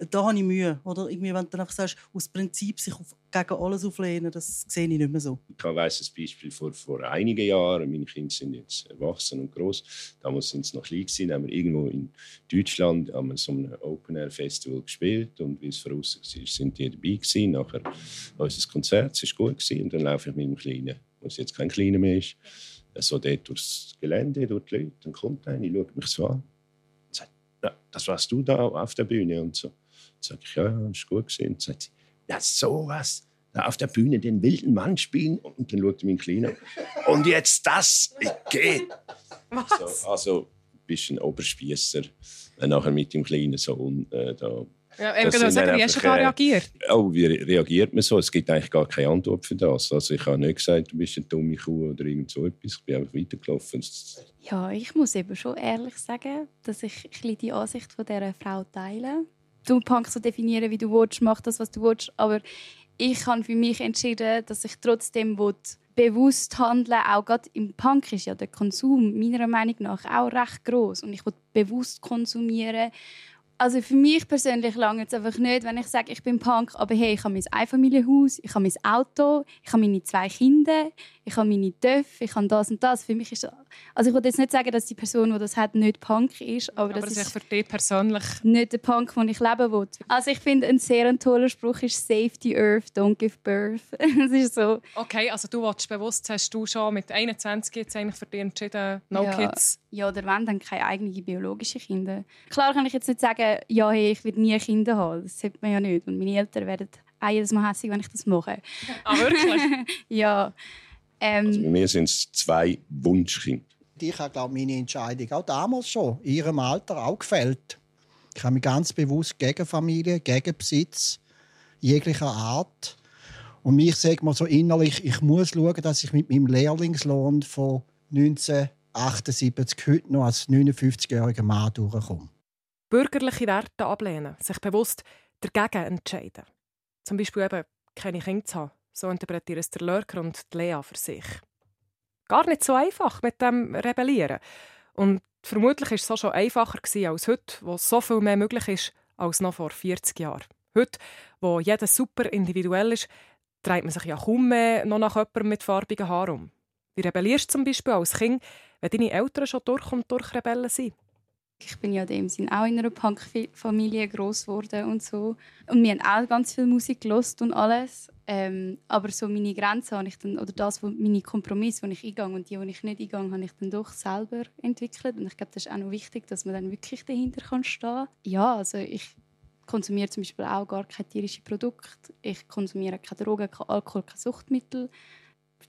da habe ich Mühe. Oder irgendwie, wenn du dann einfach sagst, aus Prinzip sich auf, gegen alles auflehnen, das sehe ich nicht mehr so. Ich weiss ein Beispiel vor, vor einigen Jahren. Meine Kinder sind jetzt erwachsen und groß. Damals sind sie noch klein gewesen. haben wir irgendwo in Deutschland an so einem Open Air Festival gespielt und wie es voraus war, sind die dabei gewesen. Nachher unser Konzert war gut gewesen. und dann laufe ich mit dem Kleinen was jetzt kein Kleiner mehr ist, so dort durchs Gelände, durch die Leute. Dann kommt einer, schaut mich so an und sagt, das warst du da auf der Bühne und so. Dann sage ich, ja, ja, ist gut gesehen. Dann sagt sie, ja, sowas. Da auf der Bühne den wilden Mann spielen und dann schaut mein Kleiner. Und jetzt das, ich gehe. So, also ein bisschen Oberspießer. Nachher mit dem Kleinen so äh, da Ja, eben genau, sagen, wie hast du da äh, reagiert? Oh, wie re- reagiert man so? Es gibt eigentlich gar keine Antwort für das. Also ich habe nicht gesagt, du bist eine dumme Kuh oder irgend so etwas. Ich bin einfach weitergelaufen. Ja, ich muss eben schon ehrlich sagen, dass ich ein bisschen die Ansicht von dieser Frau teile. Du Punk so definieren, wie du willst, mach das, was du willst. Aber ich habe für mich entschieden, dass ich trotzdem will, bewusst handeln Auch gerade im Punk ist ja der Konsum meiner Meinung nach auch recht groß Und ich will bewusst konsumieren. Also für mich persönlich lange es einfach nicht, wenn ich sage, ich bin Punk, aber hey, ich habe mein Einfamilienhaus, ich habe mein Auto, ich habe meine zwei Kinder, ich habe meine Töpfe, ich habe das und das. Für mich ist das, also ich will jetzt nicht sagen, dass die Person, die das hat, nicht Punk ist, aber, Aber das das ist für dich persönlich. nicht der Punk, den ich leben will. Also ich finde, ein sehr toller Spruch ist «Save the earth, don't give birth». das ist so. Okay, also du willst bewusst, hast du schon mit 21 jetzt eigentlich für dich entschieden, no ja, kids? Ja, oder wenn, dann keine eigenen biologischen Kinder. Klar kann ich jetzt nicht sagen, ja, hey, ich werde nie Kinder haben. Das sieht man ja nicht. Und meine Eltern werden auch jedes Mal hässlich, wenn ich das mache. Ah, wirklich? ja. Ähm, Also bei mir sind es zwei Wunschkinder. Ich habe glaube meine Entscheidung auch damals schon in ihrem Alter auch gefällt. Ich habe mich ganz bewusst gegen Familie, gegen Besitz jeglicher Art und mich sage mal so innerlich, ich muss schauen, dass ich mit meinem Lehrlingslohn von 1978 heute noch als 59-jähriger Mann durchkomme. Bürgerliche Werte ablehnen, sich bewusst dagegen entscheiden. Zum Beispiel eben keine Kinder zu haben. So interpretieren es der Lurker und die Lea für sich. Gar nicht so einfach mit dem Rebellieren. Und vermutlich war es so schon einfacher als heute, wo so viel mehr möglich ist als noch vor 40 Jahren. Heute, wo jeder super individuell ist, dreht man sich ja kaum mehr noch nach jemandem mit farbigen Haaren um. Wie rebellierst du zum Beispiel als Kind, wenn deine Eltern schon durch und durch Rebellen sind? Ich bin ja in dem Sinn auch in einer Punk-Familie groß geworden und so. Und wir haben auch ganz viel Musik gelost und alles. Ähm, aber so meine Grenzen habe ich dann, oder das, wo meine Kompromisse, die ich eingehe und die, die ich nicht eingehe, habe ich dann doch selber entwickelt. Und ich glaube, das ist auch noch wichtig, dass man dann wirklich dahinter kann stehen. Ja, also ich konsumiere zum Beispiel auch gar keine tierischen Produkte. Ich konsumiere keine Drogen, kein Alkohol, keine Suchtmittel.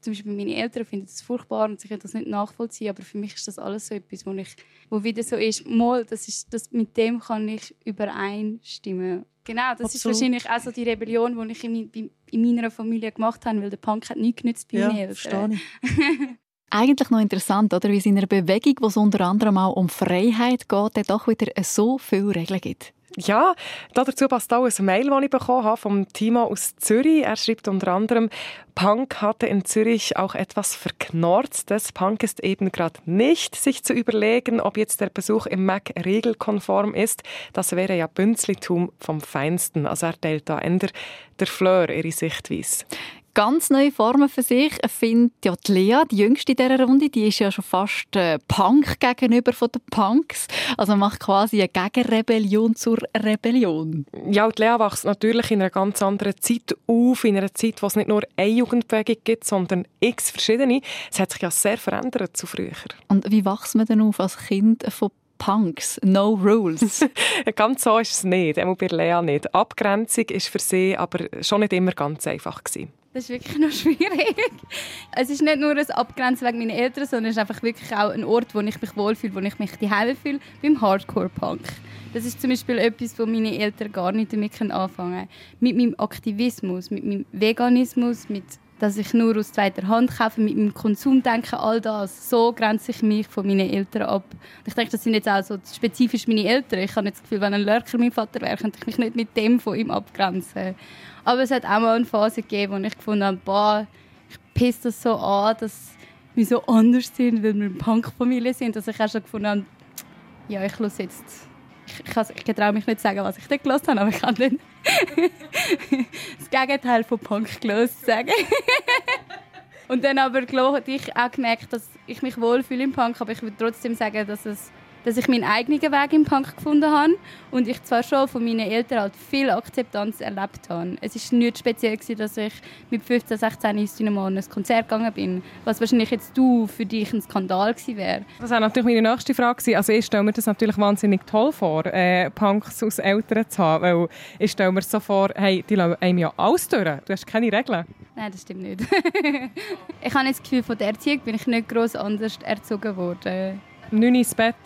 Zum Beispiel meine Eltern finden das furchtbar und sie können das nicht nachvollziehen, aber für mich ist das alles so etwas, wo, ich, wo wieder so ist, mal, das ist, das, mit dem kann ich übereinstimmen. Genau, das ist Absolut. wahrscheinlich auch so die Rebellion, die ich in, in meiner Familie gemacht habe, weil der Punk hat nichts genützt bei Ja, meinen Eltern. verstehe ich. Eigentlich noch interessant, oder? Wie es in einer Bewegung, wo es unter anderem auch um Freiheit geht, doch wieder so viele Regeln gibt. Ja, dazu passt auch ein Mail, das ich bekommen habe vom Timo aus Zürich. Er schreibt unter anderem, Punk hatte in Zürich auch etwas Verknorztes. Punk ist eben gerade nicht, sich zu überlegen, ob jetzt der Besuch im Mac regelkonform ist. Das wäre ja Bünzlitum vom Feinsten. Also er teilt da eher der Fleur ihre Sichtweise. Ganz neue Formen für sich findet ja die Lea, die jüngste in dieser Runde, die ist ja schon fast äh, Punk gegenüber von den Punks. Also macht quasi eine Gegenrebellion zur Rebellion. Ja, und Lea wächst natürlich in einer ganz anderen Zeit auf, in einer Zeit, wo es nicht nur eine Jugendbewegung gibt, sondern x verschiedene. Es hat sich ja sehr verändert zu früher. Und wie wächst man denn auf als Kind von Punks? No rules. Ganz so ist es nicht, auch bei Lea nicht. Abgrenzung ist für sie aber schon nicht immer ganz einfach gewesen. Das ist wirklich noch schwierig. Es ist nicht nur ein Abgrenzen wegen meiner Eltern, sondern es ist einfach wirklich auch ein Ort, wo ich mich wohlfühle, wo ich mich daheim fühle, beim Hardcore-Punk. Das ist zum Beispiel etwas, wo meine Eltern gar nicht damit anfangen können. Mit meinem Aktivismus, mit meinem Veganismus, mit dass ich nur aus zweiter Hand kaufe, mit meinem Konsumdenken, all das. So grenze ich mich von meinen Eltern ab. Und ich denke, das sind jetzt auch so spezifisch meine Eltern. Ich habe nicht das Gefühl, wenn ein Lurker mein Vater wäre, könnte ich mich nicht mit dem von ihm abgrenzen. Aber es hat auch mal eine Phase gegeben, wo ich gefunden habe, boah, ich pisse das so an, dass wir so anders sind, weil wir eine Punkfamilie sind, dass ich auch schon gefunden habe, ja, ich höre jetzt... Ich, ich, ich getraue mich nicht zu sagen, was ich dort gehört habe, aber ich kann dann das Gegenteil von Punk gehört sagen. Und dann aber ich auch gemerkt, dass ich mich wohlfühle im Punk, aber ich würde trotzdem sagen, dass, es, dass ich meinen eigenen Weg im Punk gefunden habe und ich zwar schon von meinen Eltern halt viel Akzeptanz erlebt habe. Es war nicht speziell, gewesen, dass ich mit 15, 16 ins Dynamo an ein Konzert gegangen bin, was wahrscheinlich jetzt du für dich ein Skandal gewesen wäre. Das wäre natürlich meine nächste Frage. Also ich stelle mir das natürlich wahnsinnig toll vor, äh, Punks aus Eltern zu haben, weil ich stelle mir so vor, hey, die lassen einem ja alles durch. Du hast keine Regeln. Nein, das stimmt nicht. ich habe jetzt das Gefühl, von der Erziehung bin ich nicht gross anders erzogen worden. 9 ins Bett.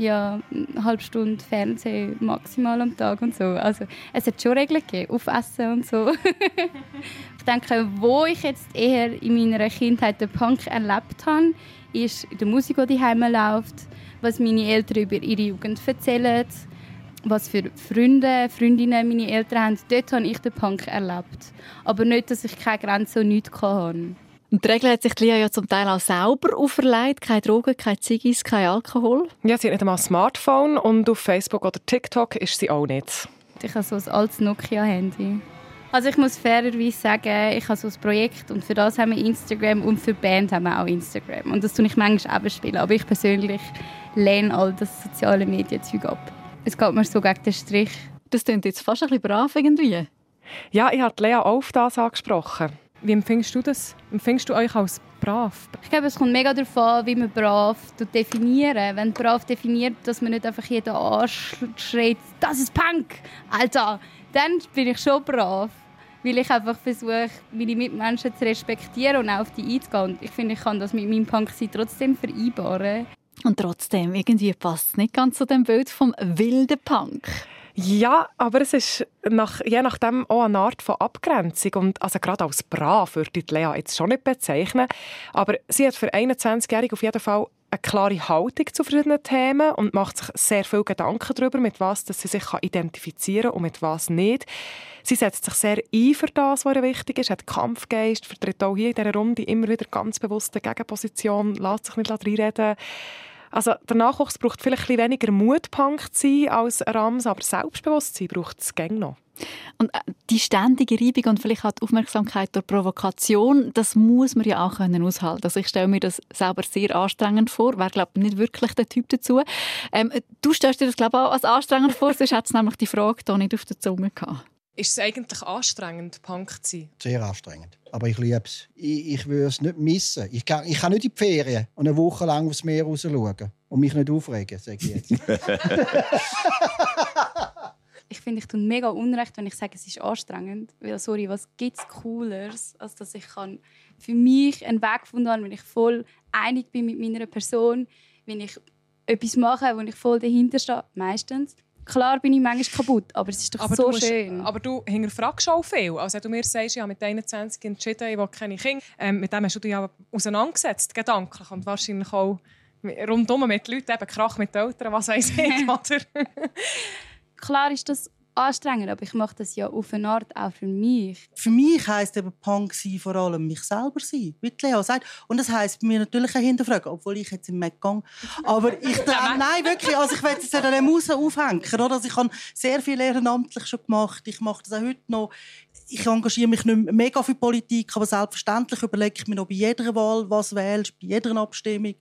Ja, eine halbe Stunde Fernsehen maximal am Tag und so. Also es hat schon Regeln gegeben, auf Essen und so. ich denke, wo ich jetzt eher in meiner Kindheit den Punk erlebt habe, ist in der Musik, die daheim läuft, was meine Eltern über ihre Jugend erzählen, was für Freunde, Freundinnen meine Eltern haben. Dort habe ich den Punk erlebt. Aber nicht, dass ich keine Grenze und nichts hatte. Und die Regel hat sich Lia ja zum Teil auch selber auferlegt. Keine Drogen, keine Ziggis, kein Alkohol. Ja, sie hat nicht einmal ein Smartphone und auf Facebook oder TikTok ist sie auch nicht. Ich habe so ein altes Nokia-Handy. Also ich muss fairerweise sagen, ich habe so ein Projekt und für das haben wir Instagram und für die Band haben wir auch Instagram. Und das tue ich manchmal eben spielen. Aber ich persönlich lehne all das soziale Medienzeug ab. Es geht mir so gegen den Strich. Das klingt jetzt fast ein bisschen brav irgendwie. Ja, ich habe Lea auch auf das angesprochen. Wie empfindest du das? Empfindest du euch als brav? Ich glaube, es kommt mega darauf an, wie man brav definieren. Wenn brav definiert, dass man nicht einfach jeden anschreit, das ist Punk, Alter, dann bin ich schon brav. Weil ich einfach versuche, meine Mitmenschen zu respektieren und auch auf die einzugehen. Und ich finde, ich kann das mit meinem Punk trotzdem vereinbaren. Und trotzdem, irgendwie passt es nicht ganz zu dem Bild vom wilden Punk. Ja, aber es ist nach, je nachdem auch eine Art von Abgrenzung. Und also gerade als brav würde ich Lea jetzt schon nicht bezeichnen. Aber sie hat für 21-Jährige auf jeden Fall eine klare Haltung zu verschiedenen Themen und macht sich sehr viel Gedanken darüber, mit was dass sie sich identifizieren kann und mit was nicht. Sie setzt sich sehr ein für das, was ihr wichtig ist, hat Kampfgeist, vertritt auch hier in dieser Runde immer wieder ganz bewusst eine Gegenposition, lässt sich nicht reinreden. Also der Nachwuchs braucht vielleicht ein weniger Mut, Punk zu sein als Rams, aber Selbstbewusstsein braucht es noch. Und äh, die ständige Reibung und vielleicht auch die Aufmerksamkeit durch Provokation, das muss man ja auch können aushalten. Also ich stelle mir das selber sehr anstrengend vor. Wäre glaube nicht wirklich der Typ dazu. Ähm, du stellst dir das glaube auch als anstrengend vor, sonst hat es nämlich die Frage da nicht auf der Zunge gehabt. Ist es eigentlich anstrengend, Punk zu sein? Sehr anstrengend. Aber ich liebe es. Ich, ich würde es nicht missen. Ich kann, ich kann nicht in die Ferien und eine Woche lang aufs Meer raus schauen und mich nicht aufregen, sage ich jetzt. ich finde, ich tue mega unrecht, wenn ich sage, es ist anstrengend. Weil, sorry, was gibt es Cooleres, als dass ich kann für mich einen Weg gefunden habe, wenn ich voll einig bin mit meiner Person, wenn ich etwas mache, wo ich voll dahinter stehe, meistens Klar bin ich manchmal kaputt, aber es ist doch aber so musst, schön. Aber du hinterfragst auch viel. Also wenn du mir sagst, ja, mit 21 entschieden, ich will keine Kinder, ähm, mit dem hast du dich ja auseinandergesetzt, gedanklich. Und wahrscheinlich auch rundum mit Leuten, eben Krach mit Eltern, was weiß ich, oder? Klar ist das anstrengend, aber ich mache das ja auf eine Art auch für mich. Für mich heisst eben Punk sein vor allem mich selber sein, wie Lea sagt. Und das heisst bei mir natürlich auch hinterfragen, obwohl ich jetzt im Mac gehe. Aber ich glaube, nein, wirklich, also ich will jetzt an der Maus aufhängen. Oder? Also ich habe sehr viel ehrenamtlich schon gemacht. Ich mache das auch heute noch ich engagiere mich nicht mega für Politik, aber selbstverständlich überlege ich mir noch bei jeder Wahl, was wählst, bei jeder Abstimmung.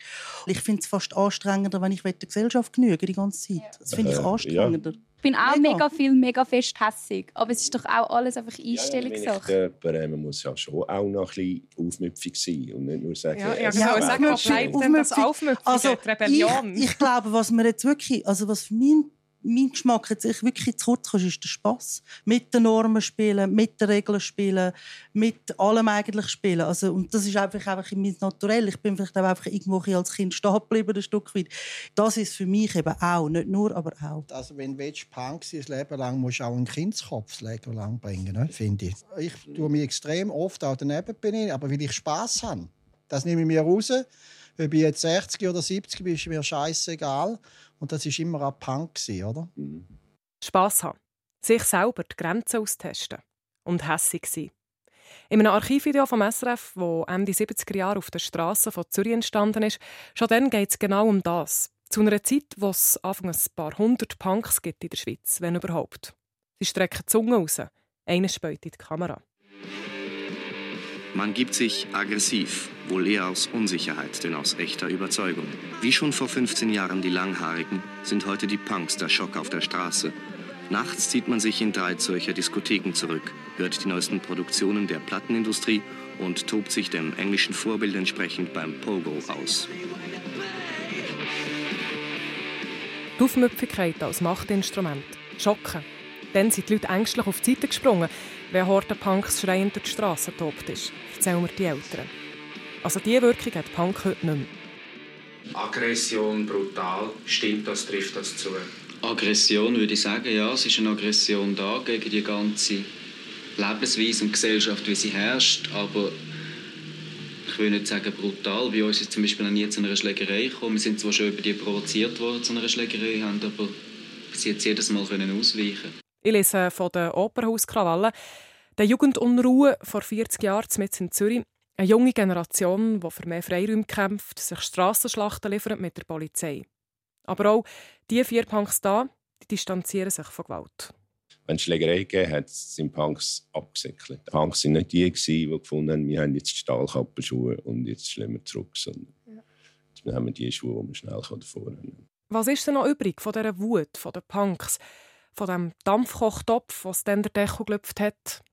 Ich finde es fast anstrengender, wenn ich der Gesellschaft genüge die ganze Zeit. Das finde ich äh, anstrengender. Ja. Ich bin auch mega. mega viel, mega fest hässig. Aber es ist doch auch alles einfach Einstellungssache. Ja, aber äh, man muss ja schon auch noch ein bisschen aufmüpfig sein und nicht nur sagen, ja, ja, genau, sagen, was bleibt denn das Aufmüpfig, also, Rebellion? Ich, ich glaube, was mir jetzt wirklich, also was für mich mein Geschmack jetzt ich wirklich zu ist der Spass. Mit den Normen spielen, mit den Regeln spielen, mit allem eigentlich spielen. Also, und das ist einfach, einfach mein Naturell. Ich bin vielleicht auch einfach irgendwo als Kind stehen geblieben, ein Stück weit. Das ist für mich eben auch, nicht nur, aber auch. Also wenn du Punk sein Leben lang, musst du auch einen Kindskopf das Leben lang bringen, ne? finde ich. Ich tue mich extrem oft auch daneben aber weil ich Spass habe. Das nehme ich mir raus. Ob ich jetzt 60 oder 70 bin, ist mir scheißegal. Und das war immer ein Punk, oder? Mhm. Spass haben. Sich selber die Grenzen austesten. Und hässig sein. In einem Archivvideo vom SRF, das Ende 70er Jahre auf der Straße von Zürich entstanden ist, schon dann geht es genau um das. Zu einer Zeit, wo es Anfang ein paar hundert Punks gibt in der Schweiz, wenn überhaupt. Sie strecken die Zunge raus. Einer späut in die Kamera. Man gibt sich aggressiv, wohl eher aus Unsicherheit, denn aus echter Überzeugung. Wie schon vor 15 Jahren die Langhaarigen, sind heute die Punks der Schock auf der Straße. Nachts zieht man sich in drei solcher Diskotheken zurück, hört die neuesten Produktionen der Plattenindustrie und tobt sich dem englischen Vorbild entsprechend beim Pogo aus. Die Aufmüpfigkeit als Machtinstrument. Schocken. Dann sind die Leute ängstlich auf die Seite gesprungen, wenn Horde Punks schreiend durch die Straße tobt ist, erzählen mir die Eltern. Also diese Wirkung hat Punk heute nicht mehr. Aggression, brutal, stimmt das, trifft das zu? Aggression würde ich sagen, ja, es ist eine Aggression da gegen die ganze Lebensweise und Gesellschaft, wie sie herrscht, aber ich will nicht sagen brutal. Bei uns ist zum Beispiel noch nie zu einer Schlägerei gekommen. Wir sind zwar schon über die provoziert worden zu einer Schlägerei, haben aber bis jetzt jedes Mal können ausweichen. Ich lese von den Opernhauskrawallen. Der Jugendunruhe vor 40 Jahren mit in Zürich. Eine junge Generation, die für mehr Freiräume kämpft, sich Strassenschlachten liefert mit der Polizei. Aber auch die vier Punks da, die distanzieren sich von Gewalt. Wenn es Schlägerei gegeben hat, sind Punks abgesäckelt. Die Punks waren nicht die, die gefunden haben, wir haben jetzt Stahlkappenschuhe und jetzt wir zurück. Sondern ja. Jetzt haben wir die Schuhe, die wir schnell davor haben. Was ist denn noch übrig von dieser Wut, von den Punks, von dem Dampfkochtopf, was dann der Deckel gelüpft hat?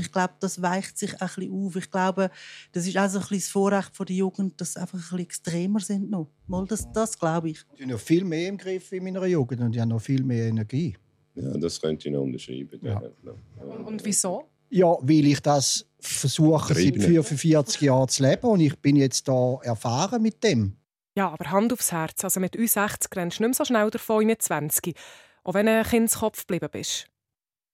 ich glaube, das weicht sich ein bisschen auf. Ich glaube, das ist auch so ein bisschen das Vorrecht der Jugend, dass sie einfach ein bisschen extremer sind noch. Mal das, das glaube ich. Ich habe noch viel mehr im Griff in meiner Jugend und ich habe noch viel mehr Energie. Ja, das könnte ich noch unterschreiben. Ja. Und, und, wieso? Ja, weil ich das versuche seit 45 Jahren zu leben und ich bin jetzt da erfahren mit dem. Ja, aber Hand aufs Herz. Also mit uns 60 rennst du nicht mehr so schnell davon mit 20. Auch wenn du ein Kindskopf geblieben bist.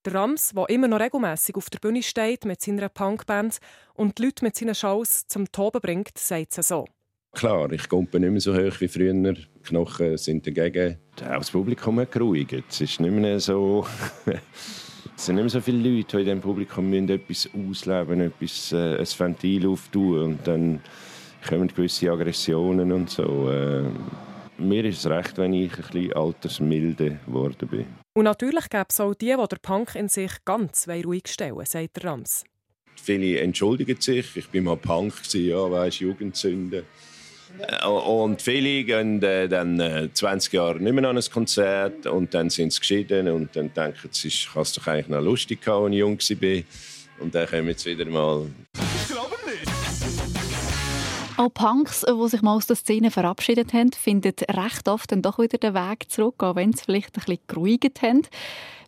Der Rams, der immer noch regelmäßig auf der Bühne steht mit seiner Punkband und die Leute mit seinen Shows zum Toben bringt, sagt es so. Klar, ich komme nicht mehr so hoch wie früher. Die Knochen sind dagegen. Auch das Publikum hat geruhigt. Es ist nicht mehr so... es sind nicht mehr so viele Leute, die in diesem Publikum müssen etwas ausleben etwas, äh, ein Ventil auftun und dann kommen gewisse Aggressionen und so. Äh, mir ist es recht, wenn ich ein bisschen altersmilde geworden bin. Und natürlich gäbe es auch die, die der Punk in sich ganz ruhig stellen sagt Rams. Viele entschuldigen sich. Ich war mal Punk, ja, weißt, Jugendsünde. Äh, und viele gehen äh, dann 20 äh, Jahre nicht mehr an ein Konzert und dann sind sie geschieden und dann denken sie, ich habe es doch eigentlich noch lustig gehabt, als ich jung war. Und dann kommen jetzt wieder mal... Auch Punks, die sich mal aus der Szene verabschiedet haben, finden recht oft dann doch wieder den Weg zurück, auch wenn sie vielleicht ein bisschen geruhigt haben.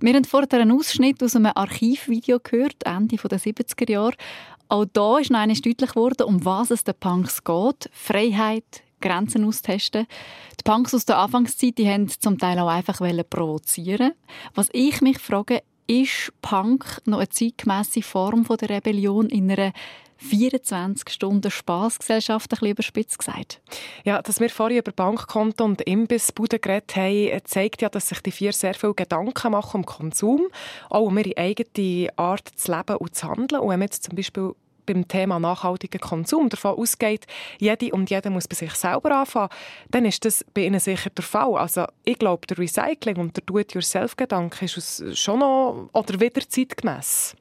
Wir haben vorher einen Ausschnitt aus einem Archivvideo gehört, Ende der 70er Jahre. Auch da ist noch einmal deutlich geworden, um was es den Punks geht. Freiheit, Grenzen austesten. Die Punks aus der Anfangszeit die haben zum Teil auch einfach provozieren. Was ich mich frage, ist Punk noch eine zeitgemäße Form der Rebellion in einer 24 Stunden Spaßgesellschaft, ein bisschen überspitzt gesagt. Ja, dass wir vorhin über Bankkonto und Imbissbuden geredet haben, zeigt ja, dass sich die vier sehr viel Gedanken machen um Konsum, auch um ihre eigene Art zu leben und zu handeln. Und wenn man jetzt zum Beispiel beim Thema nachhaltiger Konsum davon ausgeht, jede und jeder muss bei sich selber anfangen, dann ist das bei ihnen sicher der Fall. Also ich glaube, der Recycling und der Do-it-yourself-Gedanke ist schon noch oder wieder zeitgemäß.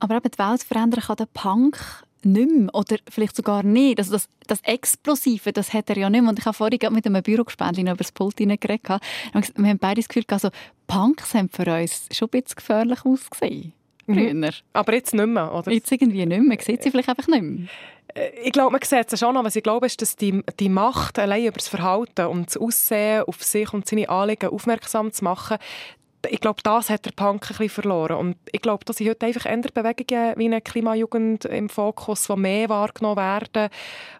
Aber eben die Welt verändern kann der Punk nicht mehr oder vielleicht sogar nicht. Also das, das Explosive, das hat er ja nicht mehr. Und ich habe vorhin mit einem Bürogespendli über das Pult geredet. Wir haben beide das Gefühl, also Punks haben für uns schon ein bisschen gefährlich ausgesehen. Mhm. Aber jetzt nicht mehr, oder? Jetzt irgendwie nicht mehr. Man sieht sie vielleicht einfach nicht mehr. Äh, ich glaube, man sieht es schon noch. Was ich glaube, ist, dass die, die Macht allein über das Verhalten und das Aussehen auf sich und seine Anliegen aufmerksam zu machen, ich glaube, das hat der Punk ein bisschen verloren. Und ich glaube, dass sind heute einfach andere Bewegungen wie eine Klimajugend im Fokus, die mehr wahrgenommen werden,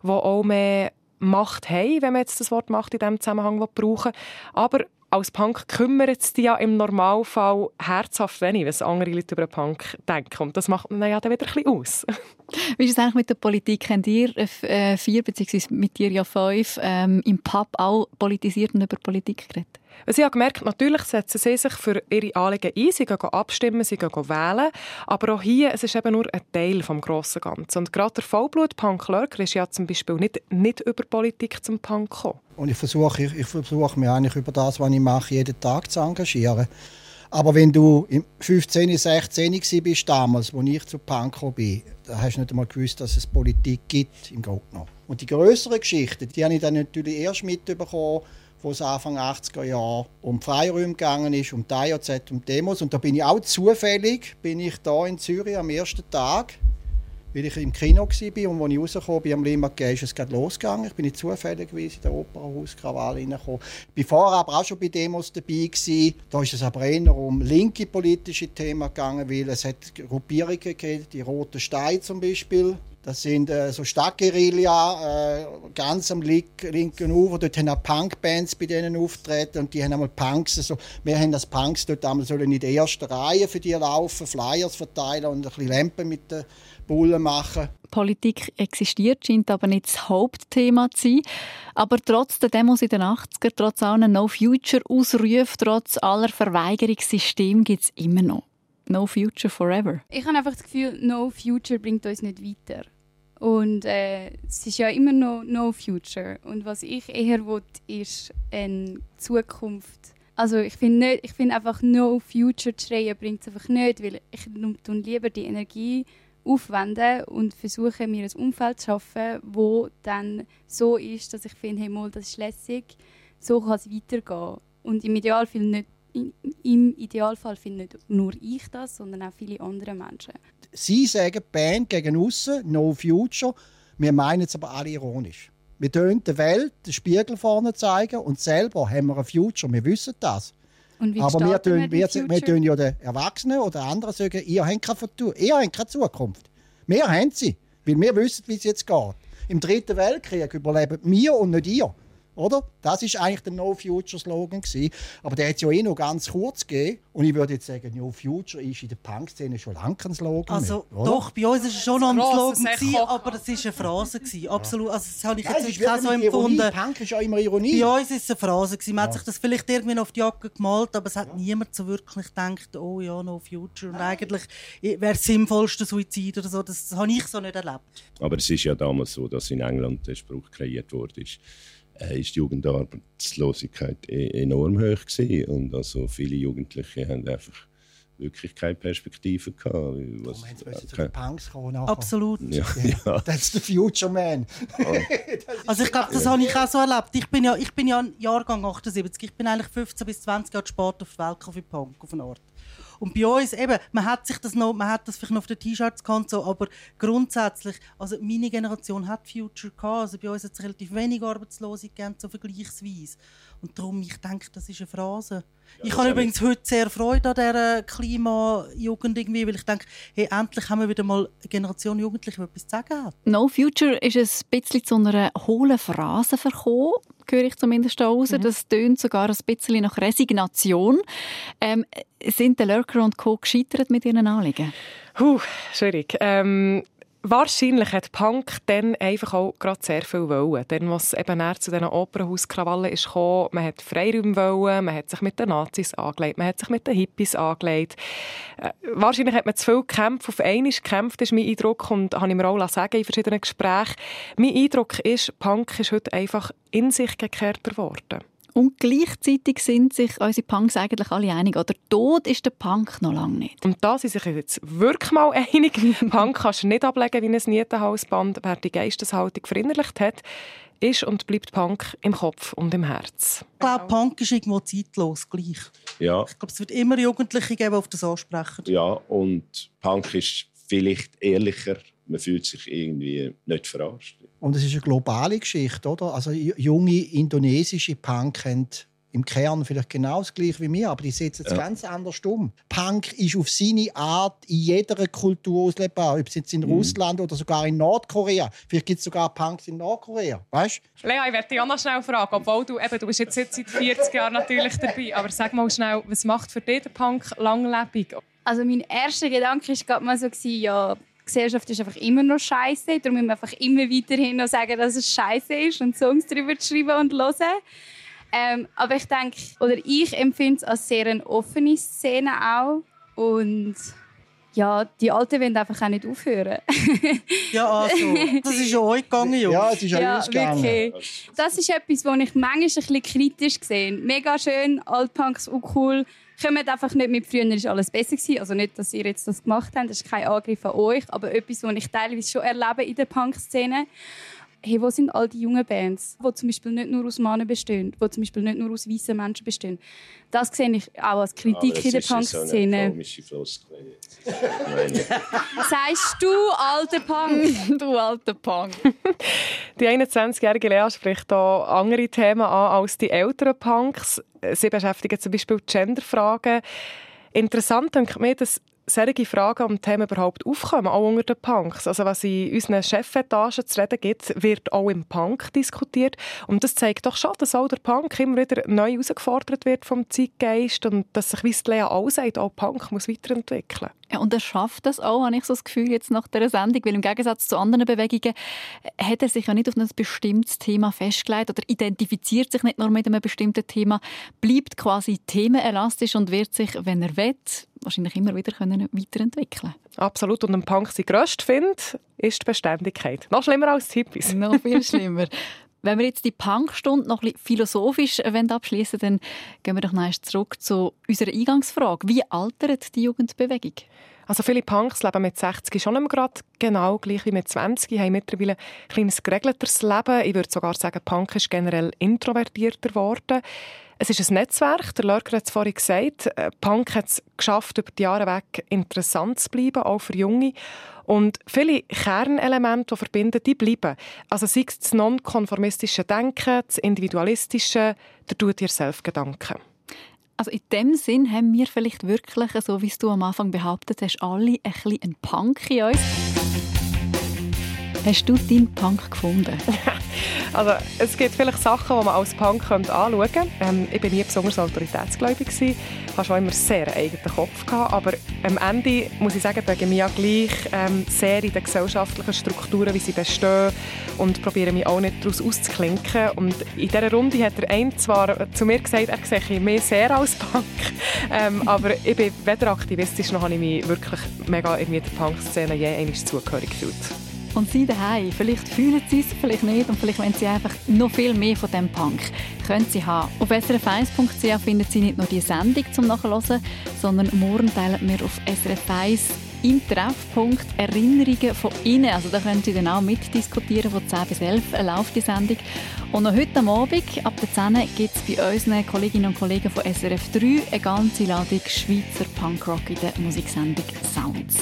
die auch mehr Macht haben, wenn man jetzt das Wort Macht in diesem Zusammenhang brauchen Aber als Punk kümmert es dich ja im Normalfall herzhaft wenig, was andere Leute über einen Punk denken. Und das macht man ja dann wieder ein bisschen aus. Wie ist es eigentlich mit der Politik? Habt ihr äh, vier, beziehungsweise mit dir ja fünf, ähm, im Pub auch politisiert und über Politik geredet? Also ich habe gemerkt, natürlich setzen sie sich für ihre Anliegen ein, sie gehen abstimmen, sie gehen wählen, aber auch hier, es ist eben nur ein Teil des grossen Ganzen. Und gerade der Vollblut-Punk Lurker ist ja zum Beispiel nicht, nicht über Politik zum Punk gekommen. Und ich versuche, ich, ich versuche mich eigentlich über das, was ich mache, jeden Tag zu engagieren. Aber wenn du im 15, 16 bist damals, als ich zu Punk bin, da hast du nicht einmal gewusst, dass es Politik gibt im Grunde genommen. Und die größeren Geschichten, die habe ich dann natürlich erst mitbekommen, wo es Anfang 80er Jahre um Freiräume gegangen ist, um IOZ, um Demos. Und da bin ich auch zufällig, bin ich da in Zürich am ersten Tag, weil ich im Kino war und als ich rausgekommen bin am Limmergeh, ist es gerade losgegangen. Ich bin zufällig in der Opernhaus Krawall reingekommen. Ich war vorher aber auch schon bei Demos dabei gewesen. Da ist es aber eher um linke politische Themen gegangen, weil es hat Gruppierungen gegeben, die Rote Steine zum Beispiel. Das sind äh, so Stadtguerilla, äh, ganz am link, linken Ufer. Dort haben auch Punkbands bei denen auftreten und die haben einmal Punks. Also, wir haben das Punks dort einmal in der ersten Reihe für die laufen, Flyers verteilen und ein bisschen Lampen mit den Bullen machen. Politik existiert, scheint aber nicht das Hauptthema zu sein. Aber trotz der Demos in den 80er, trotz allen No-Future-Ausrufen, trotz aller Verweigerungssysteme gibt es immer noch No Future Forever. Ich habe einfach das Gefühl, No Future bringt uns nicht weiter. Und äh, es ist ja immer noch No Future. Und was ich eher will, ist eine Zukunft. Also ich finde find einfach No Future zu schreien bringt es einfach nicht, weil ich lieber die Energie aufwenden und versuche mir ein Umfeld zu schaffen, wo dann so ist, dass ich finde, hey, mal, das ist lässig, so kann es weitergehen. Und im Idealfall nicht im Idealfall finde nicht nur ich das, sondern auch viele andere Menschen. Sie sagen Band gegen außen, No Future. Wir meinen es aber alle ironisch. Wir tun der Welt den Spiegel vorne zeigen und selber haben wir ein Future. Wir wissen das. Aber wir tun, wir, wir tun ja den Erwachsenen oder anderen sagen, ihr habt keine Futur, ihr habt keine Zukunft. Wir haben sie, weil wir wissen, wie es jetzt geht. Im Dritten Weltkrieg überleben wir und nicht ihr. Oder? Das ist eigentlich der No Future Slogan gewesen. Aber der hat es ja eh noch ganz kurz gegeben. Und ich würde jetzt sagen, No Future ist in der Punk-Szene schon lange kein Slogan Also mehr, doch, bei uns war es schon noch ein Slogan, gewesen, aber es war eine Phrase. Gewesen. Absolut. Also, das habe ich jetzt nicht so empfunden. Ironie. Punk ist ja immer Ironie. Bei uns war es eine Phrase. Gewesen. Man ja. hat sich das vielleicht irgendwie auf die Jacke gemalt, aber es hat niemand so wirklich gedacht, oh ja, No Future. Und eigentlich wäre das sinnvollste Suizid oder so. Das habe ich so nicht erlebt. Aber es ist ja damals so, dass in England der Spruch kreiert wurde ist die Jugendarbeitslosigkeit e enorm hoch gewesen. und also viele Jugendliche haben einfach wirklich keine Perspektive gehabt. Was, oh, jetzt zu Punks kommen Absolut. Ja, ja. That's the future man. also ich glaube, das ja. habe ich auch so erlebt. Ich bin ja, ich bin ja Jahrgang 78. Ich bin eigentlich 15 bis 20 Jahre spät auf die Welt für Punk auf eine Art. Und bei uns eben, man hat sich das noch, man hat das vielleicht noch auf den T-Shirts gehabt, so, aber grundsätzlich, also meine Generation hat Future gehabt, also bei uns hat es relativ wenig Arbeitslose gegeben, so vergleichsweise. Und darum, ich denke, das ist eine Phrase. Ja, ich habe übrigens heute sehr Freude an dieser Klimajugend irgendwie, weil ich denke, hey, endlich haben wir wieder mal eine Generation Jugendliche, die etwas zu sagen hat. No Future ist ein bisschen zu einer hohlen Phrase verkommen, höre ich zumindest raus. Mhm. Das tönt sogar ein bisschen nach Resignation. Ähm, sind der Lurker und Co. gescheitert mit ihren Anliegen? Puh, schwierig. Ähm Wahrscheinlich hat Punk dann einfach auch gerade sehr viel wollen. Dann, was eben zu diesen Opernhauskrawallen ist gekommen, man hat Freiräume wollen, man hat sich mit den Nazis angelegt, man hat sich mit den Hippies angelegt. Äh, wahrscheinlich hat man zu viel Kämpfe auf einmal gekämpft, ist mein Eindruck und habe ich mir auch sagen in verschiedenen Gesprächen. Mein Eindruck ist, Punk ist heute einfach in sich gekehrt geworden. Und gleichzeitig sind sich unsere Punks eigentlich alle einig. Oder tot ist der Punk noch lange nicht. Und da sind sich jetzt wirklich mal einig. Punk kannst du nicht ablegen wie ein Nietenhalsband. Wer die Geisteshaltung verinnerlicht hat, ist und bleibt Punk im Kopf und im Herz. Ich glaube, Punk ist irgendwo zeitlos gleich. Ja. Ich glaube, es wird immer Jugendliche geben, die auf das ansprechen. Ja, und Punk ist vielleicht ehrlicher. Man fühlt sich irgendwie nicht verarscht. Und es ist eine globale Geschichte, oder? Also junge indonesische Punk haben im Kern vielleicht genau das gleiche wie mir, aber die setzen es ja. ganz anders um. Punk ist auf seine Art in jeder Kultur auslebbar, ob es jetzt in mhm. Russland oder sogar in Nordkorea. Vielleicht gibt es sogar Punks in Nordkorea, weißt? Lea, ich werde dich auch noch schnell fragen, obwohl du, eben, du bist jetzt seit 40 Jahren natürlich dabei, aber sag mal schnell, was macht für dich der Punk langlebig? Also mein erster Gedanke war mal so, ja, Gesellschaft ist einfach immer noch scheiße. Darum müssen wir einfach immer weiterhin noch sagen, dass es scheiße ist und Songs darüber schreiben und hören. Ähm, aber ich denke, oder ich empfinde es als sehr eine offene Szene auch. Und ja, die Alten wollen einfach auch nicht aufhören. ja, also, das ist ja euch gegangen, Jungs. Ja, es ist ja, uns gegangen. Wirklich. Das ist etwas, was ich manchmal ein bisschen kritisch sehe. Mega schön, Altpunks auch cool kommt einfach nicht mit früher ist alles besser gewesen. Also nicht, dass ihr jetzt das gemacht habt, das ist kein Angriff an euch, aber etwas, was ich teilweise schon erlebe in der Punk-Szene hey, wo sind all die jungen Bands, die zum Beispiel nicht nur aus Männern bestehen, die zum Beispiel nicht nur aus weißen Menschen bestehen. Das sehe ich auch als Kritik in der Punk-Szene. So Sagst du, alter Punk? du alter Punk. die 21-jährige Lea spricht hier andere Themen an als die älteren Punks. Sie beschäftigen zum Beispiel Genderfragen. Interessant denke ich mir, dass solche Fragen und Themen überhaupt aufkommen, auch unter den Punks. Also was in unseren Chefetagen zu reden gibt, wird auch im Punk diskutiert. Und das zeigt doch schon, dass auch der Punk immer wieder neu herausgefordert wird vom Zeitgeist und dass sich, wie es Lea auch sagt, auch Punk muss weiterentwickeln. Ja, und er schafft das auch, habe ich so das Gefühl, jetzt nach dieser Sendung, weil im Gegensatz zu anderen Bewegungen hat er sich ja nicht auf ein bestimmtes Thema festgelegt oder identifiziert sich nicht nur mit einem bestimmten Thema, bleibt quasi themenelastisch und wird sich, wenn er will, wahrscheinlich immer wieder können weiterentwickeln Absolut. Und ein Punk sein grösster Find ist die Beständigkeit. Noch schlimmer als Hippies. Noch viel schlimmer. Wenn wir jetzt die Punkstunde noch ein philosophisch abschließen dann gehen wir doch noch zurück zu unserer Eingangsfrage. Wie altert die Jugendbewegung? Also viele Punks leben mit 60 schon nicht gerade genau gleich wie mit 20, haben mittlerweile ein kleines geregelteres Leben. Ich würde sogar sagen, Punk ist generell introvertierter geworden. Es ist ein Netzwerk, der Lörger hat es vorhin gesagt. Äh, Punk hat es geschafft, über die Jahre weg interessant zu bleiben, auch für Junge. Und viele Kernelemente, die verbinden, die bleiben. Also sei es das nonkonformistische Denken, das individualistische, der tut dir selbst Gedanken. Also in dem Sinn haben wir vielleicht wirklich, so wie du am Anfang behauptet hast, alle ein bisschen einen Punk in uns. Hast du deinen Punk gefunden? also es gibt vielleicht Sachen, die man als Punk anschauen könnte. Ähm, ich war nie besonders autoritätsgläubig. Ich hatte schon immer sehr eigenen Kopf. Gehabt, aber am Ende, muss ich sagen, bewege ich mich ja gleich ähm, sehr in den gesellschaftlichen Strukturen, wie sie bestehen und probiere mich auch nicht daraus auszuklinken. Und in dieser Runde hat der eine zwar zu mir gesagt, er sehe mich sehr als Punk, ähm, aber ich bin weder aktivistisch, noch habe ich mich wirklich mega in der Punk-Szene je einmal zugehörig gefühlt und sie daheim. Vielleicht fühlen sie es, vielleicht nicht und vielleicht wollen sie einfach noch viel mehr von dem Punk. Können sie haben. Auf srf1.ch finden Sie nicht nur die Sendung zum Nachhören, sondern morgen teilen wir auf srf1 im Treffpunkt Erinnerungen von Ihnen. Also da können Sie dann auch mitdiskutieren. Von 10 bis 11 läuft die Sendung. Und noch heute Abend, ab der 10 gibt es bei unseren Kolleginnen und Kollegen von SRF 3 eine ganze Ladung Schweizer Punkrock in der Musiksendung Sounds.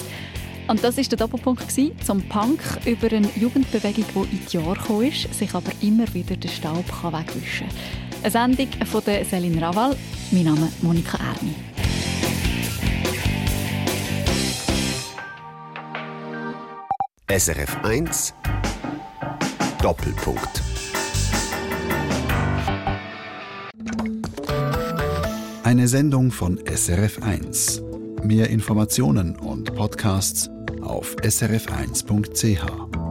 Und das war der Doppelpunkt zum Punk über eine Jugendbewegung, die in die Jahre gekommen ist, sich aber immer wieder den Staub wegwischen kann. Eine Sendung von der Céline Raval. Mein Name ist Monika Ermi. SRF 1 Doppelpunkt Eine Sendung von SRF 1. Mehr Informationen und Podcasts auf srf1.ch.